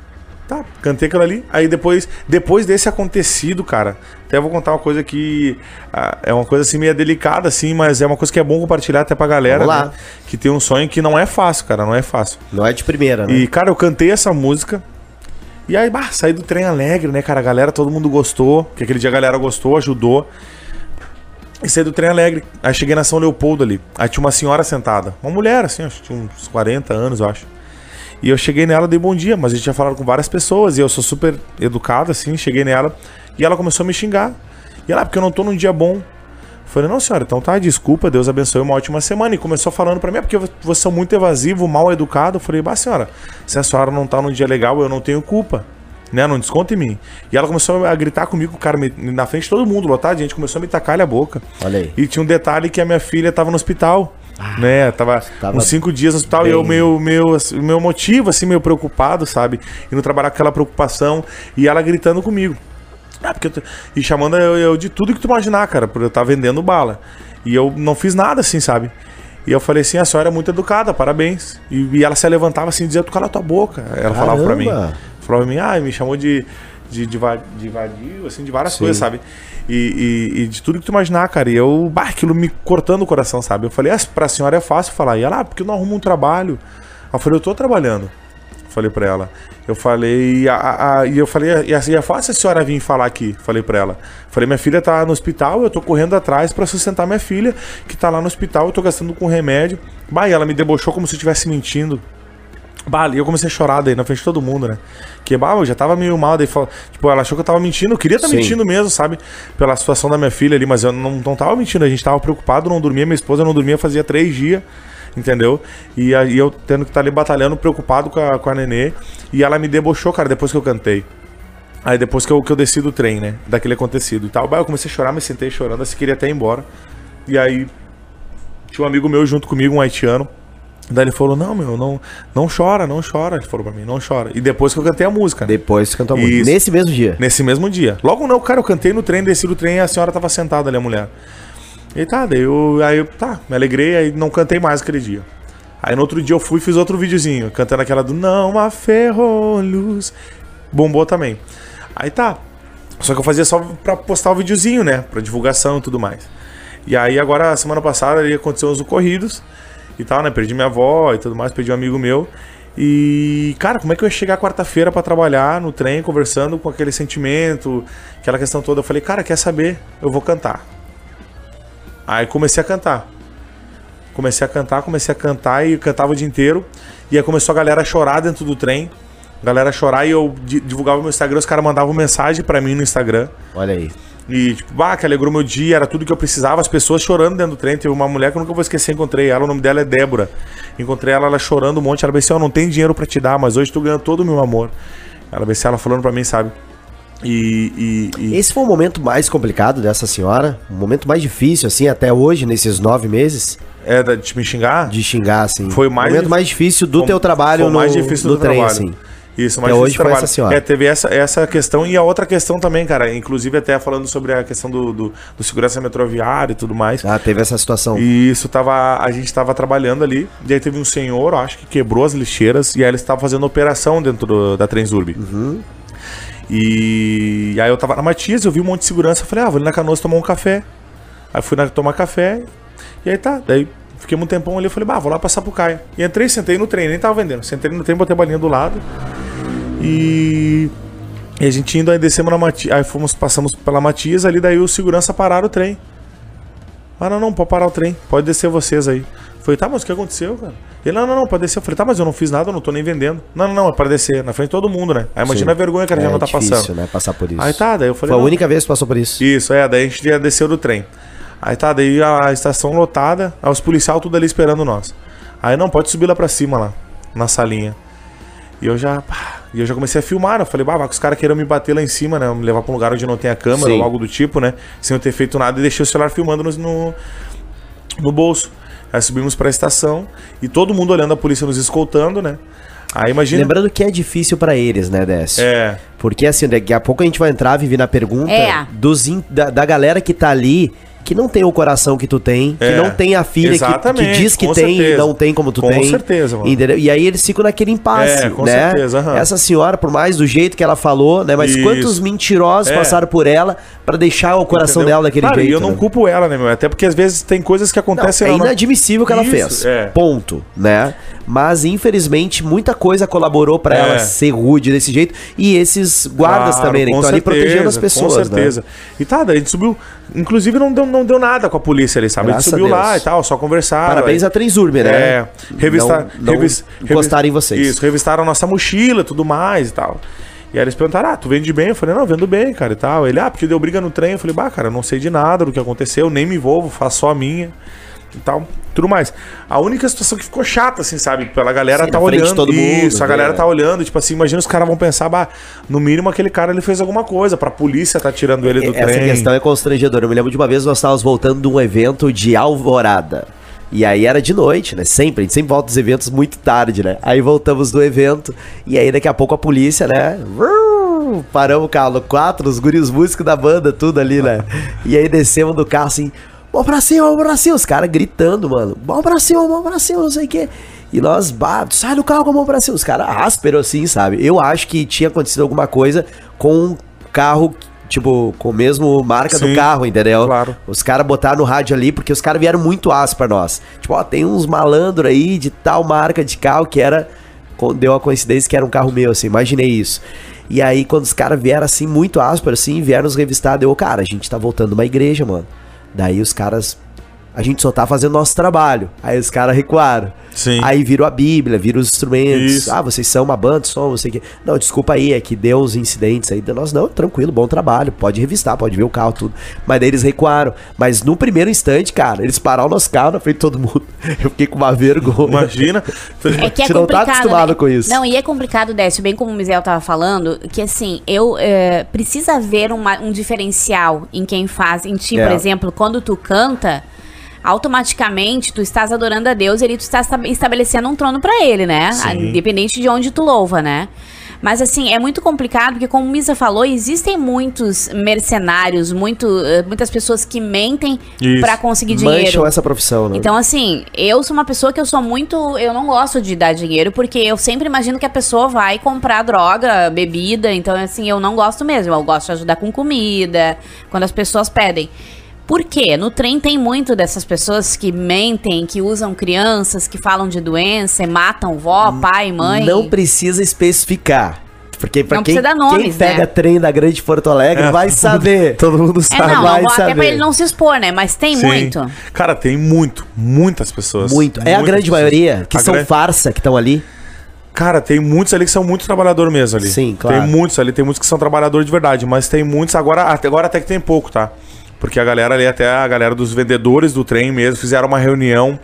Tá, cantei aquilo ali. Aí depois, depois desse acontecido, cara, até vou contar uma coisa que ah, é uma coisa assim meio delicada, assim, mas é uma coisa que é bom compartilhar até pra galera, né? Que tem um sonho que não é fácil, cara, não é fácil. Não é de primeira, né? E, cara, eu cantei essa música. E aí, bah, saí do trem alegre, né, cara? A galera, todo mundo gostou. Que aquele dia a galera gostou, ajudou. E saí do trem alegre. Aí cheguei na São Leopoldo ali. Aí tinha uma senhora sentada. Uma mulher, assim, acho que tinha uns 40 anos, eu acho. E eu cheguei nela, dei bom dia, mas a gente tinha falado com várias pessoas. E eu sou super educado, assim, cheguei nela. E ela começou a me xingar. E ela, "Ah, porque eu não tô num dia bom. Falei, não, senhora, então tá, desculpa, Deus abençoe uma ótima semana. E começou falando pra mim, é porque vocês são muito evasivo, mal educado. Eu falei, bah, senhora, se a senhora não tá num dia legal, eu não tenho culpa. Né, não desconta em mim. E ela começou a gritar comigo, cara, me- na frente de todo mundo, lotado, a gente começou a me tacar a boca. Olha aí. E tinha um detalhe que a minha filha tava no hospital. Né? Tava, tava uns cinco dias no hospital e eu, bem- meu, meu, assim, meu motivo, assim, meio preocupado, sabe? Indo trabalhar com aquela preocupação e ela gritando comigo. Ah, porque tô- E chamando eu, eu de tudo que tu imaginar, cara, porque eu tava vendendo bala. E eu não fiz nada assim, sabe? E eu falei assim, a senhora é muito educada, parabéns. E, e ela se levantava assim, dizia, tu cala tua boca. Ela falava pra mim. Caramba! Falava pra mim, ah, me chamou de, de, de, de vadio, assim, de várias Sim. coisas, sabe? E, e- e de tudo que tu imaginar, cara. E eu, bah, aquilo me cortando o coração, sabe? Eu falei, ah, pra senhora é fácil falar. E ela, ah, porque eu não arrumo um trabalho. Eu falei, eu tô trabalhando. Falei pra ela. Eu falei, a, a- a- e eu falei, e assim, é fácil a senhora vir falar aqui. Falei pra ela. Falei, minha filha tá no hospital, eu tô correndo atrás pra sustentar minha filha, que tá lá no hospital, eu tô gastando com remédio. Bah, e ela me debochou como se eu estivesse mentindo. Bah, eu comecei a chorar daí na frente de todo mundo, né? Que, bah, eu já tava meio mal, daí falou, tipo, ela achou que eu tava mentindo, eu queria estar Sim. mentindo mesmo, sabe? Pela situação da minha filha ali, mas eu não, não tava mentindo, a gente tava preocupado, não dormia, minha esposa não dormia fazia três dias, entendeu? E aí eu tendo que estar ali batalhando, preocupado com a, com a nenê, e ela me debochou, cara, depois que eu cantei. Aí depois que eu, que eu desci do trem, né? Daquele acontecido e tal, bah, eu comecei a chorar, me sentei chorando, assim, queria até ir embora. E aí tinha um amigo meu junto comigo, um haitiano. Daí ele falou: Não, meu, não, não chora, não chora. Ele falou pra mim: Não chora. E depois que eu cantei a música, né? Depois você cantou muito. Isso. Nesse mesmo dia. Nesse mesmo dia. Logo não, cara, eu cantei no trem, desci do trem e a senhora tava sentada ali, a mulher. E tá, daí eu, aí eu, tá, me alegrei, aí não cantei mais aquele dia. Aí no outro dia eu fui e fiz outro videozinho, cantando aquela do Não há ferrolhos. Bombou também. Aí tá. Só que eu fazia só pra postar o videozinho, né? Pra divulgação e tudo mais. E aí agora, semana passada, ali aconteceu os ocorridos e tal, né? Perdi minha avó e tudo mais, perdi um amigo meu. E, cara, como é que eu ia chegar quarta-feira pra trabalhar no trem, conversando com aquele sentimento, aquela questão toda? Eu falei, cara, quer saber? Eu vou cantar. Aí comecei a cantar. Comecei a cantar, comecei a cantar e cantava o dia inteiro. E aí começou a galera a chorar dentro do trem. Galera a chorar e eu di- divulgava meu Instagram, os caras mandavam mensagem pra mim no Instagram. Olha aí. E, tipo, bah, que alegrou meu dia, era tudo que eu precisava, as pessoas chorando dentro do trem. Teve uma mulher que eu nunca vou esquecer, encontrei ela, o nome dela é Débora. Encontrei ela, ela chorando um monte. Ela disse: Eu não tenho dinheiro pra te dar, mas hoje tu ganhou todo o meu amor. Ela disse: Ela falando pra mim, sabe? E. e, e- Esse foi o momento mais complicado dessa senhora? O momento mais difícil, assim, até hoje, nesses nove meses, é, de me xingar? de xingar, assim. Foi o mais momento dif- mais difícil do Foi- teu trabalho foi o mais no, difícil do trem, trabalho. assim. Isso, mas hoje foi essa senhora. É, teve essa, essa questão e a outra questão também, cara. Inclusive até falando sobre a questão do, do, do segurança metroviária e tudo mais. Ah, teve essa situação. E isso tava. A gente tava trabalhando ali. E aí teve um senhor, acho que quebrou as lixeiras. E aí eles estavam fazendo operação dentro do- da Transurb. Uhum. E, aí eu tava na Matias, eu vi um monte de segurança. Eu falei, ah, vou ali na Canoas tomar um café. Aí fui na, tomar café. E aí tá. Daí fiquei um tempão ali. Eu falei, bah, vou lá passar pro Caio. E entrei, sentei no trem, nem tava vendendo. Sentei no trem, botei a balinha do lado. E. E a gente indo, aí descemos na Matias. Aí fomos, passamos pela Matias ali, daí o segurança pararam o trem. Ah, não, não, pode parar o trem. Pode descer vocês aí. Falei, tá, mas o que aconteceu, cara? Ele, não, não, não, pode descer. Eu falei, tá, mas eu não fiz nada, eu não tô nem vendendo. Não, não, não, é para descer. Na frente de todo mundo, né? Aí imagina Sim. a vergonha que a gente é não tá difícil, passando. né, passar por isso. Aí tá, daí eu falei. Foi a não. única vez que passou por isso. Isso, é, daí a gente já desceu do trem. Aí tá, daí a estação lotada, aí os policiais tudo ali esperando nós. Aí não, pode subir lá pra cima lá, na salinha. E eu já. pá, E eu já comecei a filmar, né? Eu falei, bah, vai que os caras queiram me bater lá em cima, né? Me levar pra um lugar onde não tem a câmera Sim. ou algo do tipo, né? Sem eu ter feito nada e deixei o celular filmando no, no, no bolso. Aí subimos pra estação e todo mundo olhando a polícia nos escoltando, né? Aí imagina. Lembrando que é difícil pra eles, né, Décio? É. Porque assim, daqui a pouco a gente vai entrar, Vivi, na pergunta É. dos in- da, da galera que tá ali, que não tem o coração que tu tem, que É, não tem a filha que, que diz que com tem e certeza. não tem como tu Com tem. certeza, mano. Entendeu? E aí eles ficam naquele impasse, É, com né? certeza, aham. Essa senhora, por mais do jeito que ela falou, né? Mas Isso. quantos mentirosos É. passaram por ela pra deixar o coração Entendeu? dela daquele Cara, jeito. E eu não né? culpo ela, né, meu? Até porque às vezes tem coisas que Não, acontecem é lá na- inadmissível o que ela Isso, fez. é. Ponto, né? Mas infelizmente muita coisa colaborou pra É. ela ser rude desse jeito e esses guardas Claro, também, né? Que com estão ali protegendo as pessoas, Com certeza. E tá, daí a gente subiu. Inclusive não deu, não deu nada com a polícia ali, sabe? Graças a gente subiu lá e tal, só conversaram. Parabéns aí- a Transurbe, né? É, revistar, Não, não revis- em vocês. Isso, revistaram a nossa mochila tudo mais e tal. E aí eles perguntaram, ah, tu vende bem? Eu falei, não, vendo bem, cara, e tal. Ele, ah, porque deu briga no trem. Eu falei, bah, cara, eu não sei de nada do que aconteceu, nem me envolvo, faço só a minha e tal. Tudo mais. A única situação que ficou chata, assim, sabe? Pela galera Sim, tá olhando. todo mundo, isso, a né? galera tá olhando, tipo assim, imagina os caras vão pensar, bah, no mínimo aquele cara ele fez alguma coisa, pra polícia tá tirando ele do Essa trem. questão é constrangedora. Eu me lembro de uma vez nós estávamos voltando de um evento de Alvorada. E aí era de noite, né? Sempre, a gente sempre volta dos eventos muito tarde, né? Aí voltamos do evento, e aí daqui a pouco a polícia, né? Paramos o carro, quatro, os guris músicos da banda, tudo ali, né? E aí descemos do carro assim, vamos pra cima, vamos pra cima, os caras gritando, mano, vamos pra cima, vamos pra cima, não sei o quê. E nós, bah, sai do carro com a mão pra cima, os caras áspero assim, sabe? Eu acho que tinha acontecido alguma coisa com um carro, tipo, com o mesmo marca do Sim, carro, entendeu? claro. Os caras botaram no rádio ali, porque os caras vieram muito aço pra nós. Tipo, ó, tem uns malandro aí de tal marca de carro que era. Deu a coincidência que era um carro meu, assim, imaginei isso. E aí, quando os caras vieram assim, muito áspero, assim, vieram nos revistar, deu, cara, a gente tá voltando uma igreja, mano. Daí os caras. A gente só tá fazendo nosso trabalho. Aí os caras recuaram. Sim. Aí viram a Bíblia, viram os instrumentos. Isso. Ah, vocês são uma banda, som, não sei o quê. Não, desculpa aí, é que deu uns incidentes aí. Nós, não, tranquilo, bom trabalho. Pode revistar, pode ver o carro, tudo. Mas daí eles recuaram. Mas no primeiro instante, cara, eles pararam o nosso carro na frente de todo mundo. Eu fiquei com uma vergonha. Imagina. É que é Você não tá complicado. acostumado né? com isso. Não, e é complicado, Décio, bem como o Mizel tava falando, que assim, eu é, precisa haver uma- um diferencial em quem faz. Em ti, É. por exemplo, quando tu canta, automaticamente tu estás adorando a Deus e ali tu estás esta- estabelecendo um trono pra ele, né? Sim. Independente de onde tu louva, né? Mas assim, é muito complicado, porque como Misa falou, existem muitos mercenários, muito, eh, muitas pessoas que mentem pra conseguir dinheiro. Mancham essa profissão, né? Então, assim, eu sou uma pessoa que eu sou muito. Eu não gosto de dar dinheiro, porque eu sempre imagino que a pessoa vai comprar droga, bebida. Então, assim, eu não gosto mesmo. Eu gosto de ajudar com comida, quando as pessoas pedem. Por quê? No trem tem muito dessas pessoas que mentem, que usam crianças, que falam de doença, e matam vó, pai, mãe. Não precisa especificar. Porque pra Não quem, precisa dar nomes, quem pega né? trem da Grande Porto Alegre É, vai saber. Todo mundo É, sabe. não, vai não vou, até saber. pra ele não se expor, né? Mas tem Sim. muito. Cara, tem muito, muitas pessoas. Muito. É a grande pessoas. maioria que A são gran- farsa que estão ali. Cara, tem muitos ali que são muito trabalhador mesmo ali. Sim, claro. Tem muitos ali, tem muitos que são trabalhador de verdade, mas tem muitos agora, até- agora até que tem pouco, tá? Porque a galera ali, até a galera dos vendedores do trem mesmo, fizeram uma reunião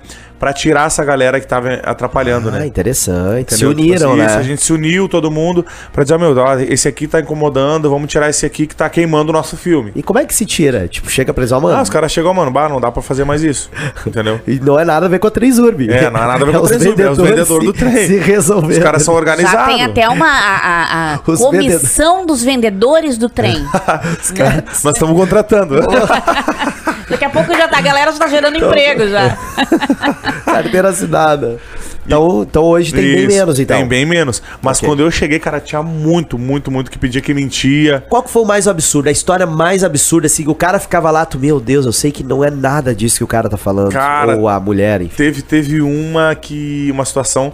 pra tirar essa galera que tava atrapalhando, Ah, né? interessante. Se Entendeu? uniram, Tipo assim, né? isso, a gente se uniu, todo mundo, pra dizer, ó, meu, esse aqui tá incomodando, vamos tirar esse aqui que tá queimando o nosso filme. E como é que se tira? Tipo, chega pra eles, ó, mano. Ah, os caras chegam, mano, bah, não dá pra fazer mais isso. Entendeu? E não é nada a ver com a Transurb. É, não é nada a ver com a os Transurb, é os vendedores do trem. Se resolveram. Os caras são organizados. Já tem até uma a, a- a comissão dos vendedores do trem. Nós estamos contratando. Daqui a pouco já tá, a galera já tá gerando emprego já. Carteira assinada. Então, então hoje tem bem Isso, menos, então. Tem bem menos. Mas Ok. quando eu cheguei, cara, tinha muito, muito, muito que pedia que mentia. Qual que foi o mais absurdo? A história mais absurda, assim, que o cara ficava lá, tu, meu Deus, eu sei que não é nada disso que o cara tá falando. Cara, Ou a mulher, enfim. Teve, teve uma que. Uma situação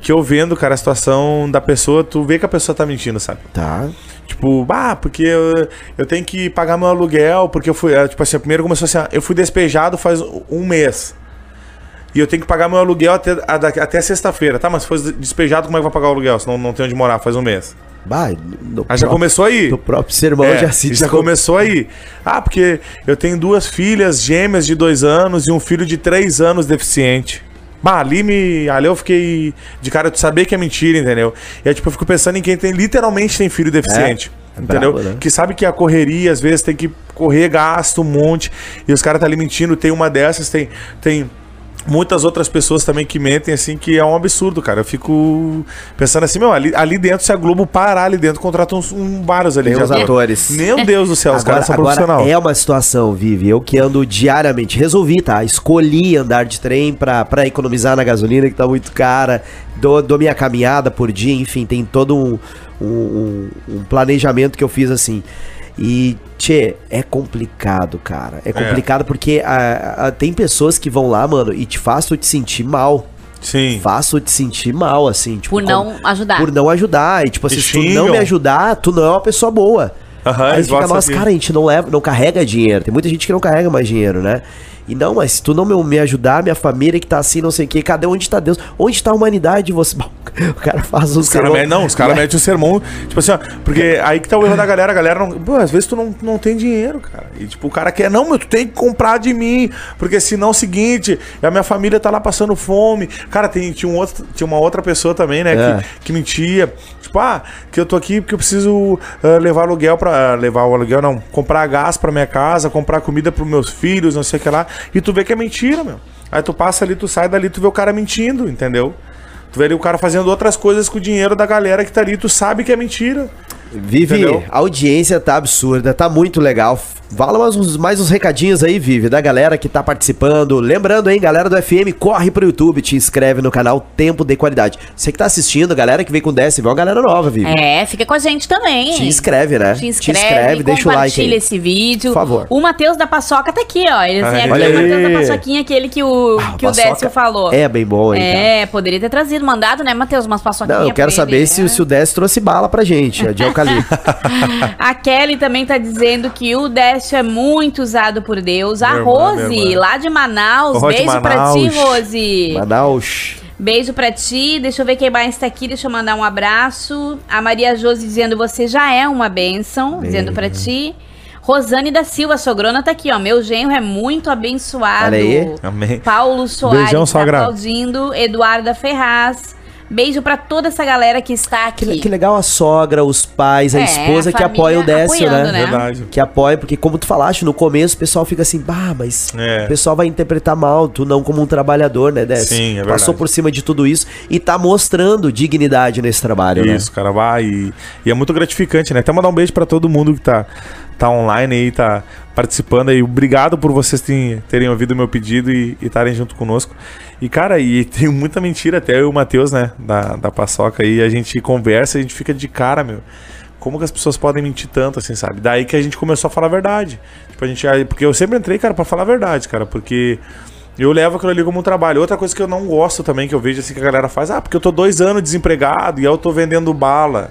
que eu vendo, cara, a situação da pessoa, tu vê que a pessoa tá mentindo, sabe? Tá. Tipo, ah, porque eu, eu tenho que pagar meu aluguel, porque eu fui. eh, Tipo assim, primeiro começou assim, eu fui despejado faz um mês. E eu tenho que pagar meu aluguel até, até sexta-feira, tá? Mas se for despejado, como é que vai pagar o aluguel? Senão não tem onde morar, faz um mês. Bah, Ah, já começou aí. No próprio sermão É, já se já começou aí. Ah, porque eu tenho duas filhas gêmeas de dois anos e um filho de três anos deficiente. Bah, ali, me, ali eu fiquei de cara de saber que é mentira, entendeu? E aí, tipo, eu fico pensando em quem tem literalmente tem filho deficiente. É, entendeu? brabo, né? Que sabe que a correria, às vezes, tem que correr, gasto um monte. E os caras tá ali mentindo. Tem uma dessas, tem. tem muitas outras pessoas também que mentem, assim, que é um absurdo, cara. Eu fico pensando assim, meu, ali, ali dentro, se a Globo parar ali dentro, contrata uns, um, vários ali. Tem os ator. atores. Meu Deus do céu, os Agora, caras são profissionais. é uma situação, Vivi. Eu que ando diariamente, resolvi, tá? Escolhi andar de trem pra, pra economizar na gasolina, que tá muito cara. Dou, dou minha caminhada por dia, enfim, tem todo um, um- um planejamento que eu fiz assim. E, tchê, é complicado, cara. É complicado porque ah, ah, tem pessoas que vão lá, mano, e te faz tu te sentir mal. Sim. Faz tu te sentir mal, assim. Tipo, Por não ajudar. Por não ajudar. E, tipo assim, E se tu não me ajudar, tu não é uma pessoa boa. Aham, Aí fica, nossa, de- cara, a gente não leva, não carrega dinheiro. Tem muita gente que não carrega mais dinheiro, né? E não, mas se tu não me, ajudar, minha família que tá assim, não sei o quê, cadê onde tá Deus? Onde tá a humanidade de você? Bom, o cara faz um Os caras sermão- não, os caras metem o sermão, tipo assim, ó, porque aí que tá o erro da galera, a galera não, pô, às vezes tu não, não tem dinheiro, cara, e tipo, o cara quer, não, meu, tu tem que comprar de mim, porque senão é o seguinte, a minha família tá lá passando fome, cara, tem, tinha, um outro, tinha uma outra pessoa também, né, É. que, que mentia, tipo, ah, que eu tô aqui porque eu preciso ah, levar aluguel pra, levar o aluguel, não, comprar gás pra minha casa, comprar comida pros meus filhos, não sei o que lá, e tu vê que é mentira, meu, aí tu passa ali, tu sai dali, tu vê o cara mentindo, entendeu? Tu vê ali o cara fazendo outras coisas com o dinheiro da galera que tá ali, tu sabe que é mentira. Vive, Entendeu? a audiência tá absurda, tá muito legal. Fala mais uns, mais uns recadinhos aí, Vive, da galera que tá participando. Lembrando, hein, galera do FM, corre pro YouTube, te inscreve no canal Tempo de Qualidade. Você que tá assistindo, galera que veio com 10, vê uma galera nova, Vive. É, fica com a gente também. Te inscreve, né? Te inscreve, deixa o like compartilha esse vídeo. Por favor. O Matheus da Paçoca tá aqui, ó. Ele assim, aqui é o. Matheus da Paçoquinha, aquele que o, Ah, que o Décio falou. É bem bom, hein, cara. É, poderia ter trazido, mandado, né, Matheus? Umas paçoquinhas. Não, eu quero pra saber ele, se, né? se o 10 trouxe bala pra gente, a eucalipto. A Kelly também tá dizendo que o Décio é muito usado por Deus. A Rose, lá de Manaus. De Beijo pra ti, Manaus. Rose. Manaus. Beijo pra ti. Deixa eu ver quem mais tá aqui. Deixa eu mandar um abraço. A Maria Josi dizendo você já é uma bênção. Dizendo pra ti. Rosane da Silva, sogrona, tá aqui, ó. Meu genro é muito abençoado. Olha aí. Amém. Paulo Soares Beijão, tá sogra. aplaudindo. Eduarda Ferraz. Beijo pra toda essa galera que está aqui. Que, que legal a sogra, os pais, a É, esposa a que apoia o Décio, né? né? Verdade. Que apoia, porque como tu falaste, no começo o pessoal fica assim, bah, mas É. o pessoal vai interpretar mal, tu não como um trabalhador, né, Décio? Sim, é verdade. Passou por cima de tudo isso e tá mostrando dignidade nesse trabalho, né? Isso, cara, vai. E, e é muito gratificante, né? Até mandar um beijo pra todo mundo que tá, tá online aí, tá participando aí. Obrigado por vocês terem, terem ouvido o meu pedido e estarem junto conosco. E, cara, e tem muita mentira, até eu e o Matheus, né, da, da Paçoca aí, a gente conversa a gente fica de cara, meu. Como que as pessoas podem mentir tanto, assim, sabe? Daí que a gente começou a falar a verdade. Tipo, a gente. Porque eu sempre entrei, cara, pra falar a verdade, cara, porque. Eu levo aquilo ali como um trabalho. Outra coisa que eu não gosto também, que eu vejo assim que a galera faz, ah, porque eu tô dois anos desempregado e eu tô vendendo bala.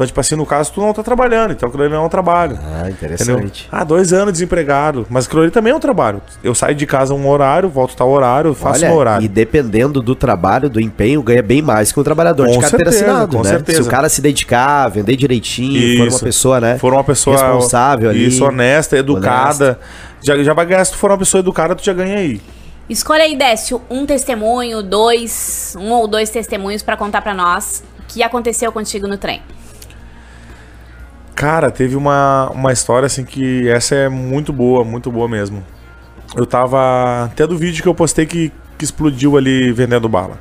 Então, tipo assim, no caso, tu não tá trabalhando, então aquilo ali não é um trabalho. Ah, Entendeu? interessante. Ah, dois anos desempregado. Mas aquilo ali também é um trabalho. Eu saio de casa um horário, volto tal horário, faço Olha, um horário. e dependendo do trabalho, do empenho, ganha bem mais que um trabalhador Com de carteira certeza, assinado, com né? certeza. Se o cara se dedicar, vender direitinho, for uma Isso. pessoa, né? For uma pessoa responsável ali. Isso, honesta, educada. Já, já vai ganhar, se tu for uma pessoa educada, tu já ganha aí. Escolha aí, Décio, um testemunho, dois, um ou dois testemunhos pra contar pra nós o que aconteceu contigo no trem. Cara, teve uma, uma história assim que essa é muito boa, muito boa mesmo. Eu tava. Até do vídeo que eu postei que, que explodiu ali vendendo bala.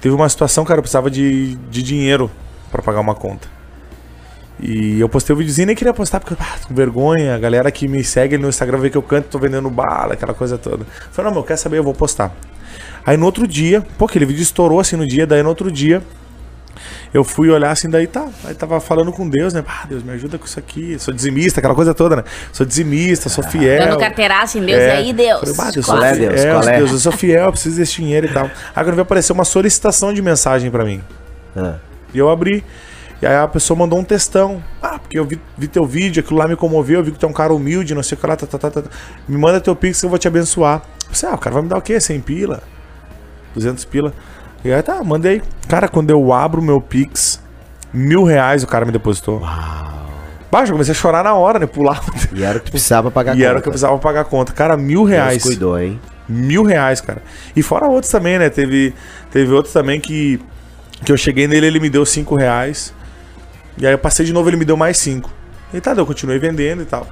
Teve uma situação, cara, eu precisava de, de dinheiro pra pagar uma conta. E eu postei o videozinho, nem queria postar porque ah, tô com vergonha. A galera que me segue no Instagram vê que eu canto, tô vendendo bala, aquela coisa toda. Falei, não, meu, quer saber? Eu vou postar. Aí no outro dia, pô, aquele vídeo estourou assim no dia, daí no outro dia eu fui olhar assim, daí tá. Aí tava falando com Deus, né? Ah, Deus, me ajuda com isso aqui. Sou dizimista, aquela coisa toda, né? Sou dizimista, sou fiel. Dando carteiraço em Deus É. aí, Deus. Falei, bah, Deus, Qual é, fiel, Deus? Qual é? Deus, eu sou fiel, eu preciso desse dinheiro e tal. Aí quando veio aparecer uma solicitação de mensagem pra mim. Ah, E eu abri. E aí a pessoa mandou um textão. Ah, porque eu vi, vi teu vídeo, aquilo lá me comoveu, eu vi que tu é um cara humilde, não sei o que lá, tá, tá, tá, tá. Me manda teu pix que eu vou te abençoar. Eu pensei, ah, o cara vai me dar o quê? 100 pila? 200 pila? E aí tá, mandei. Cara, quando eu abro o meu pix, mil reais o cara me depositou. Baixo, eu comecei a chorar na hora, né? Pular. e era o que precisava pagar e era o que eu precisava pagar a conta. Cara, mil reais. Deus cuidou, hein? Mil reais, cara. E fora outros também, né? Teve, teve outros também que, que eu cheguei nele, ele me deu cinco reais. E aí eu passei de novo, ele me deu mais cinco. E tá, eu continuei vendendo e tal.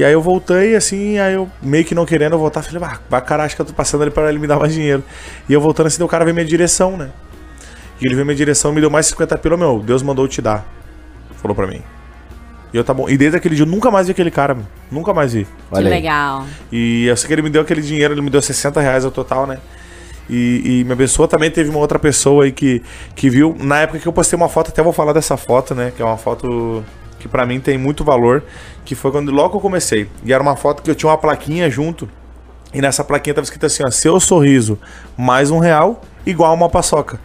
E aí eu voltei, assim, aí eu meio que não querendo voltar, falei, ah, caralho, acho que eu tô passando ali pra ele me dar mais dinheiro. E eu voltando assim, o cara veio minha direção, né? E ele veio minha direção, me deu mais 50 pila, meu, Deus mandou eu te dar. Falou pra mim. E eu tá bom. E desde aquele dia eu nunca mais vi aquele cara, meu. Nunca mais vi. Que legal. E eu sei que ele me deu aquele dinheiro, ele me deu 60 reais ao total, né? E, e me abençoou também. Teve uma outra pessoa aí que, que viu. Na época que eu postei uma foto, até vou falar dessa foto, né? Que é uma foto que pra mim tem muito valor. Que foi quando logo eu comecei. E era uma foto que eu tinha uma plaquinha junto. E nessa plaquinha tava escrito assim: ó, seu sorriso mais um real igual uma paçoca.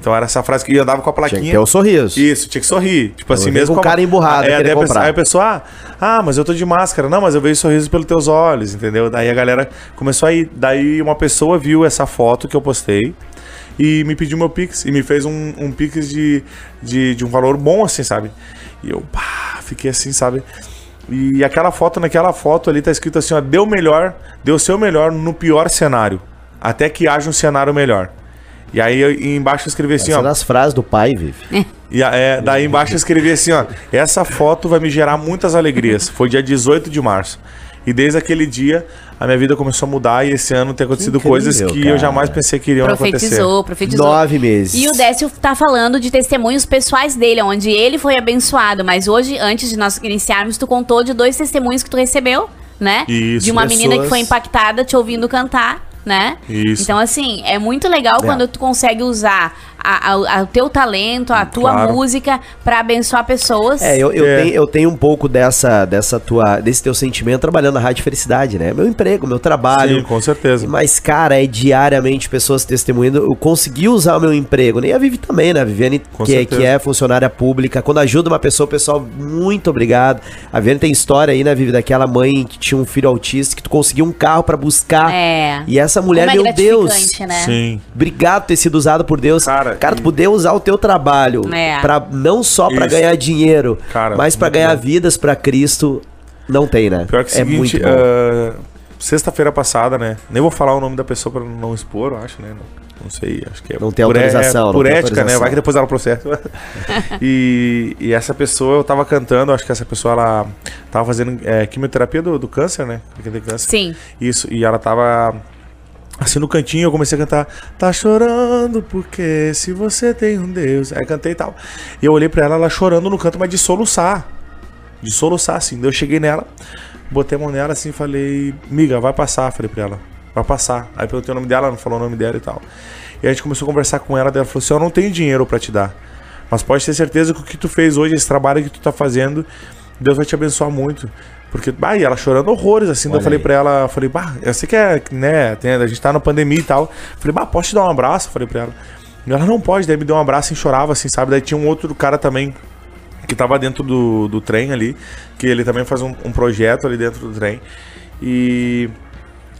Então era essa frase que eu andava com a Tinha plaquinha. que ter o sorriso. Isso, tinha que sorrir. Tipo assim, vejo mesmo com a- cara emburrado, É, querer daí a pessoa, aí a pessoa, ah, ah, mas eu tô de máscara. Não, mas eu vejo sorriso pelos teus olhos, entendeu? Daí a galera começou a ir. Daí uma pessoa viu essa foto que eu postei e me pediu meu Pix. E me fez um, um Pix de, de, de um valor bom, assim, sabe? E eu, pá, fiquei assim, sabe? E aquela foto, naquela foto ali tá escrito assim, ó, deu melhor, deu o seu melhor no pior cenário. Até que haja um cenário melhor. E aí eu- e embaixo eu escrevi assim, Essa é ó. das frases do pai, Vivi. E a- é, daí embaixo eu escrevi assim, ó. Essa foto vai me gerar muitas alegrias. Foi dia 18 de março. E desde aquele dia, a minha vida começou a mudar e esse ano tem acontecido Incrível, coisas que cara. eu jamais pensei que iriam acontecer. Profetizou, profetizou. Nove meses. E o Décio tá falando de testemunhos pessoais dele, onde ele foi abençoado. Mas hoje, antes de nós iniciarmos, tu contou de dois testemunhos que tu recebeu, né? Isso. De uma menina que Pessoas- foi impactada te ouvindo cantar, né? Isso. Então, assim, é muito legal É. quando tu consegue usar o teu talento, a tua Claro. música pra abençoar pessoas. É, eu, eu, É. Tenho, eu tenho um pouco dessa, dessa tua, desse teu sentimento trabalhando na Rádio Felicidade, né? Meu emprego, meu trabalho. Sim, com certeza. Mas, cara, é diariamente pessoas testemunhando. Eu consegui usar o meu emprego. Nem a Vivi também, né? A Viviane, Com que, é- certeza. que é funcionária pública. Quando ajuda uma pessoa, pessoal, muito obrigado. A Viviane tem história aí, né, Vivi? Daquela mãe que tinha um filho autista, que tu conseguiu um carro pra buscar. É. E essa mulher, Como é meu Deus. né? Sim. Obrigado por ter sido usado por Deus. Cara, Cara, tu e- poder usar o teu trabalho É. para não só pra Isso. ganhar dinheiro, Cara, mas pra muito ganhar bom. vidas pra Cristo, não tem, né? Pior que o é seguinte, muito bom. ah, sexta-feira passada, né? Nem vou falar o nome da pessoa pra não expor, eu acho, né? Não, não sei, acho que é Não tem por, autorização, É, por ética, né? autorização. Vai que depois ela processa. e, e essa pessoa, eu tava cantando, acho que essa pessoa, ela tava fazendo é, quimioterapia do, do câncer, né? Porque tem câncer. Sim. Isso, e ela tava assim no cantinho, eu comecei a cantar Tá chorando porque se você tem um Deus. Aí cantei e tal. E eu olhei pra ela, ela chorando no canto, mas de soluçar. De soluçar, assim. Eu cheguei nela, botei a mão nela assim falei Miga, vai passar, falei pra ela Vai passar, aí perguntei o nome dela, ela não falou o nome dela e tal. E a gente começou a conversar com ela, ela falou assim Eu não tenho dinheiro pra te dar Mas pode ter certeza que o que tu fez hoje, esse trabalho que tu tá fazendo Deus vai te abençoar muito. Porque, bah, e ela chorando horrores, assim, daí eu falei aí. pra ela, falei, bah, eu sei que é, né, tem- a gente tá na pandemia e tal. Falei, bah, posso te dar um abraço? Falei pra ela. E ela não pode, daí me deu um abraço e chorava, assim, sabe? Daí tinha um outro cara também que tava dentro do, do trem ali, que ele também faz um, um projeto ali dentro do trem. E.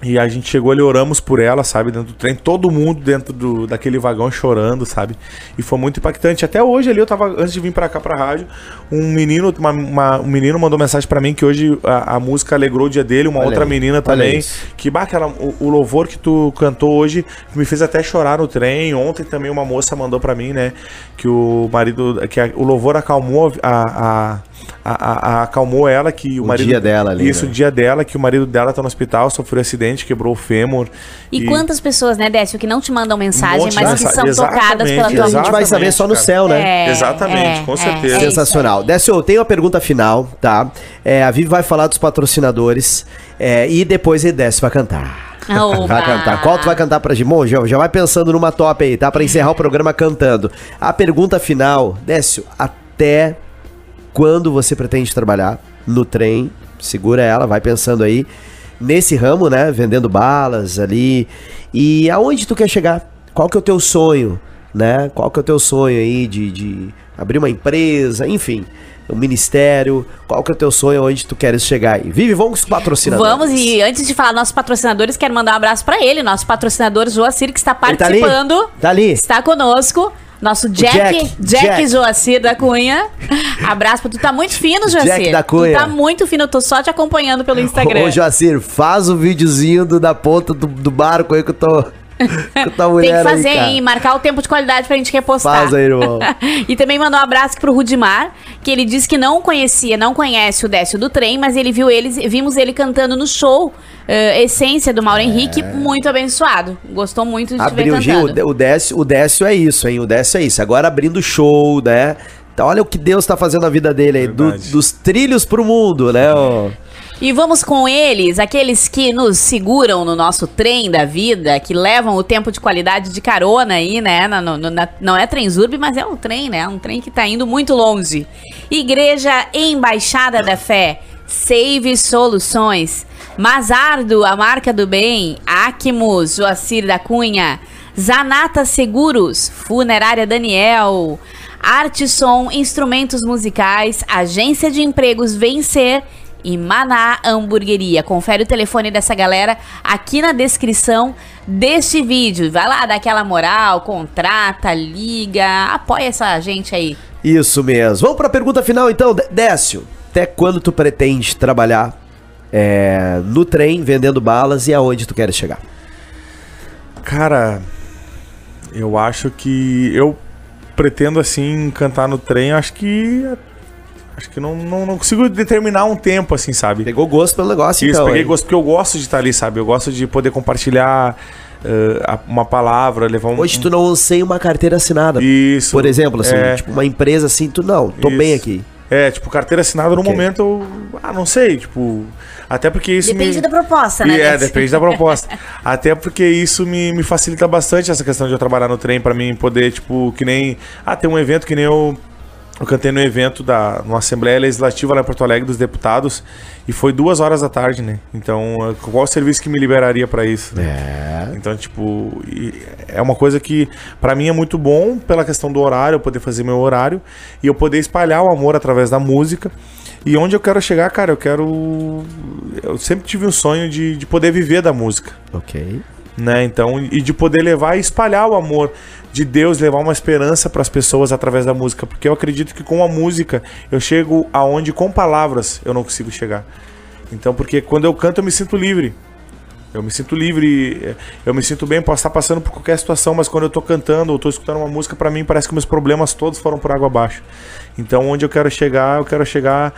E a gente chegou ali, oramos por ela, sabe, dentro do trem, todo mundo dentro do, daquele vagão chorando, sabe? E foi muito impactante. Até hoje ali eu tava, antes de vir pra cá pra rádio, um menino, uma, uma- um menino mandou mensagem pra mim que hoje a, a música alegrou o dia dele, uma Olha outra aí, menina também. Que bah, aquela, o, o louvor que tu cantou hoje me fez até chorar no trem. Ontem também uma moça mandou pra mim, né? Que o marido. Que a- o louvor acalmou a. a, a, a- a- acalmou ela, que o, O marido. dia dela ali, Isso, né? o dia dela, que o marido dela tá no hospital, sofreu acidente, quebrou o fêmur. E, quantas pessoas, né, Décio, que não te mandam mensagem, de mas que mensagem. são tocadas pela Exatamente, tua a gente vai saber só no cara. céu, né? É, Exatamente, com certeza. é Sensacional. Décio, eu tenho uma pergunta final, tá? É, a Vivi vai falar dos patrocinadores é, e depois ele Décio vai cantar. Opa. Vai cantar. Qual tu vai cantar pra? Bom, já, já vai pensando numa top aí, tá? Pra encerrar o programa cantando. A pergunta final, Décio, até quando você pretende trabalhar no trem? Segura ela, vai pensando aí. Nesse ramo, né? Vendendo balas ali. E aonde tu quer chegar? Qual que é o teu sonho? Né? Qual que é o teu sonho aí de, de abrir uma empresa, enfim, um ministério? Qual que é o teu sonho onde tu queres chegar aí? Vive, vamos com os patrocinadores. Vamos, e antes de falar nossos patrocinadores, quero mandar um abraço pra ele, nosso patrocinador Joacir, que está Ele tá ali? participando. Tá ali. Está conosco. Nosso Jack, Jack, Jack, Jack. Joacir da Cunha. Abraço pra tu. Tá muito fino, Joacir. Jack da Cunha. Tu tá muito fino, eu tô só te acompanhando pelo Instagram. Ô, Joacir, faz o videozinho do, da ponta do, do barco aí que eu tô. Tem que fazer, aí, cara. hein? Marcar o tempo de qualidade pra gente repostar. Faz aí, irmão. e também mandou um abraço pro Rudimar, que ele disse que não conhecia, não conhece o Décio do Trem, mas ele viu eles, vimos ele cantando no show eh, Essência do Mauro Henrique, muito abençoado. Gostou muito de te ver É. Abriu, Gil, o cantando. O Décio, o Décio é isso, hein? O Décio é isso. Agora abrindo show, né? Então olha o que Deus tá fazendo na vida dele aí. do- dos trilhos pro mundo, né? ó. E vamos com eles, aqueles que nos seguram no nosso trem da vida, que levam o tempo de qualidade de carona aí, né? Na- na- não é Trenzurb, mas é um trem, né? Um trem que tá indo muito longe. Igreja Embaixada da Fé, Save Soluções, Mazardo, a marca do bem, Acmos, Joacir da Cunha, Zanata Seguros, Funerária Daniel, Artisson, Instrumentos Musicais, Agência de Empregos Vencer e Maná Hamburgueria. Confere o telefone dessa galera aqui na descrição deste vídeo. Vai lá, dá aquela moral, contrata, liga, apoia essa gente aí. Isso mesmo. Vamos pra pergunta final então. Dé- Décio, até quando tu pretende trabalhar é, no trem, vendendo balas e aonde tu queres chegar? Cara, eu acho que eu pretendo assim cantar no trem, acho que acho que não, não, não consigo determinar um tempo assim, sabe? Pegou gosto pelo negócio, Isso, então. peguei hein? gosto porque eu gosto de estar ali, sabe? Eu gosto de poder compartilhar a- uma palavra, levar um Hoje tu não sem uma carteira assinada. Isso. Por exemplo, assim, é, tipo uma empresa assim, tu não, tô bem Isso. aqui. É, tipo, carteira assinada no Ok. momento, eu, ah, não sei, tipo, até porque isso Depende me... da proposta, né? E é, depende da proposta. Até porque isso me, me facilita bastante essa questão de eu trabalhar no trem pra mim poder, tipo, que nem. Ah, tem um evento que nem eu. Eu cantei no evento da numa Assembleia Legislativa lá em Porto Alegre dos deputados e foi duas horas da tarde, né? Então, qual o serviço que me liberaria pra isso? né? É. Então, tipo, é uma coisa que pra mim é muito bom pela questão do horário, eu poder fazer meu horário e eu poder espalhar o amor através da música. E onde eu quero chegar, cara, eu quero. Eu sempre tive um sonho de, de poder viver da música, Ok. né? Então, e de poder levar e espalhar o amor de Deus, levar uma esperança para as pessoas através da música, porque eu acredito que com a música eu chego aonde com palavras eu não consigo chegar. Então, porque quando eu canto eu me sinto livre. Eu me sinto livre, eh, eu me sinto bem, posso estar passando por qualquer situação, mas quando eu tô cantando ou tô escutando uma música, pra mim parece que meus problemas todos foram por água abaixo. Então, onde eu quero chegar, eu quero chegar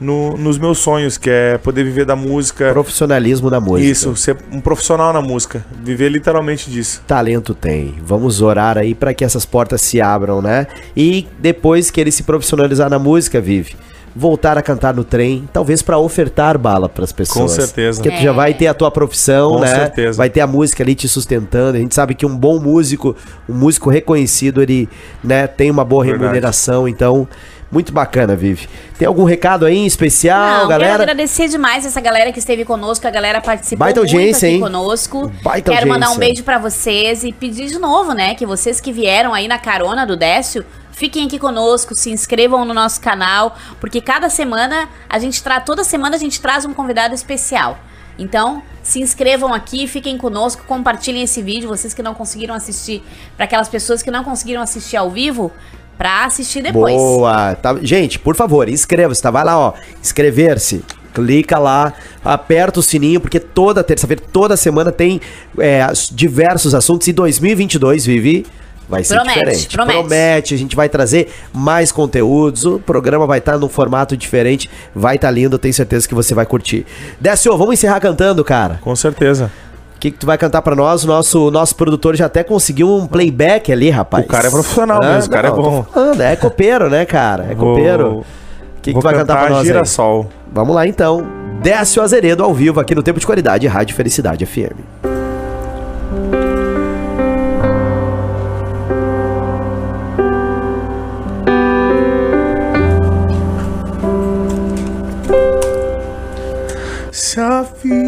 no- nos meus sonhos, que é poder viver da música. Profissionalismo na música. Isso, ser um profissional na música, viver literalmente disso. Talento tem. Vamos orar aí pra que essas portas se abram, né? E depois que ele se profissionalizar na música, vive. Voltar a cantar no trem, talvez pra ofertar bala pras pessoas. Com certeza. Porque tu já vai ter a tua profissão, Com né? certeza. Vai ter a música ali te sustentando. A gente sabe que um bom músico, um músico reconhecido, ele, né, tem uma boa Verdade. remuneração, então muito bacana, Vive. Tem algum recado aí em especial, Não, quero galera? agradecer demais essa galera que esteve conosco, a galera participou Baita muito audiência, aqui hein? conosco. Baita quero mandar um audiência. beijo pra vocês e pedir de novo, né, que vocês que vieram aí na carona do Décio, fiquem aqui conosco, se inscrevam no nosso canal, porque cada semana a gente traz, toda semana a gente traz um convidado especial. Então, se inscrevam aqui, fiquem conosco, compartilhem esse vídeo, vocês que não conseguiram assistir, para aquelas pessoas que não conseguiram assistir ao vivo, pra assistir depois. Boa! Tá- Gente, por favor, inscreva-se, tá? Vai lá, ó, inscrever-se. Clica lá, aperta o sininho, porque toda terça-feira, toda semana tem é, diversos assuntos. E 2022, Vivi, vai ser Promete, diferente. promete. a gente vai trazer mais conteúdos. O programa vai estar num formato diferente, vai estar lindo, eu tenho certeza que você vai curtir. Décio, vamos encerrar cantando, cara. Com certeza. O que, que tu vai cantar pra nós? O nosso, nosso produtor já até conseguiu um playback ali, rapaz. O cara é profissional mesmo, o cara é tô bom. falando, é copeiro, né, cara? É copeiro. O que, que tu vai cantar pra nós aí? Girassol. Vamos lá então. Décio Azeredo ao vivo aqui no Tempo de Qualidade, Rádio Felicidade FM. Se a vida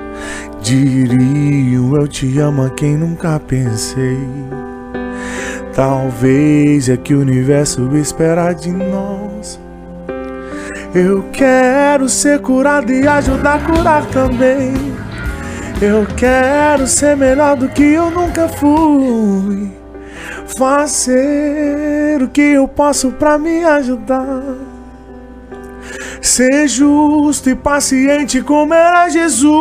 Diriam eu te amo a quem nunca pensei. Talvez é que o universo espera de nós. Eu quero ser curado e ajudar a curar também. Eu quero ser melhor do que eu nunca fui. Fazer o que eu posso pra me ajudar. Ser justo e paciente como era Jesus.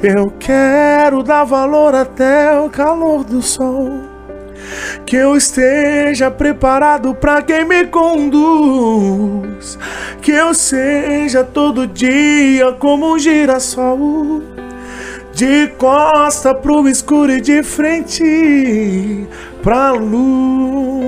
Eu quero dar valor até o calor do sol. Que eu esteja preparado para quem me conduz. Que eu seja todo dia como um girassol. De costa pro escuro e de frente pra luz.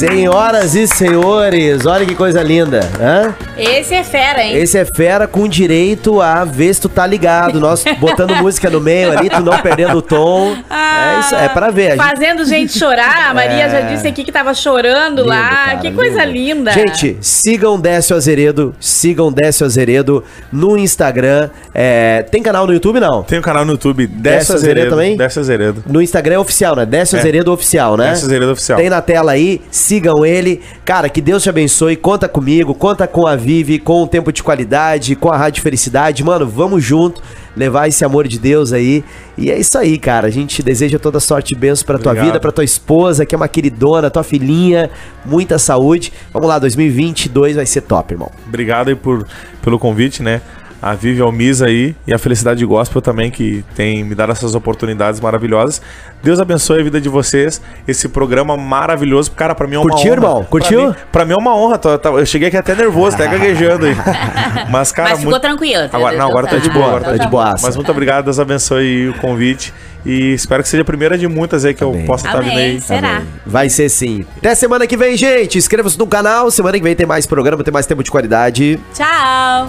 Senhoras e senhores, olha que coisa linda. Hã? Esse é fera, hein? Esse é fera com direito a ver se tu tá ligado. Nós botando música no meio ali, tu não perdendo o tom. é isso, é pra ver. Fazendo gente chorar. A Maria É. já disse aqui que tava chorando Lindo, lá. cara, que coisa lindo. linda. Gente, sigam Décio Azeredo, sigam Décio Azeredo no Instagram. É, tem canal no YouTube, não? Tem um canal no YouTube, Décio Décio Azeredo Azeredo. também? Décio Azeredo. No Instagram é oficial, né? Décio É. Azeredo Oficial, né? Décio Azeredo Oficial. Tem na tela aí, sigam ele. Cara, que Deus te abençoe. Conta comigo, conta com a Vive, com o Tempo de Qualidade, com a Rádio Felicidade. Mano, vamos junto levar esse amor de Deus aí. E é isso aí, cara. A gente deseja toda sorte e bênção pra tua Obrigado. vida, pra tua esposa, que é uma queridona, tua filhinha. Muita saúde. Vamos lá, 2022 vai ser top, irmão. Obrigado aí por, pelo convite, né? A Vivi Almisa aí e a Felicidade Gospel também, que tem me dado essas oportunidades maravilhosas. Deus abençoe a vida de vocês. Esse programa maravilhoso. Cara, pra mim é uma Curtiu, honra. irmão? Curtiu? Pra mim, pra mim é uma honra. Tô- tô- Eu cheguei aqui até nervoso, até gaguejando aí. Mas, cara, Mas ficou tranquilo. Agora, não, agora tá de boa, agora tá de boa. Mas muito obrigado, Deus abençoe o convite. E espero que seja a primeira de muitas aí que Amém. eu possa estar vindo Amém. aí. Será? Vai ser sim. Até semana que vem, gente. Inscreva-se no canal. Semana que vem tem mais programa, tem mais tempo de qualidade. Tchau.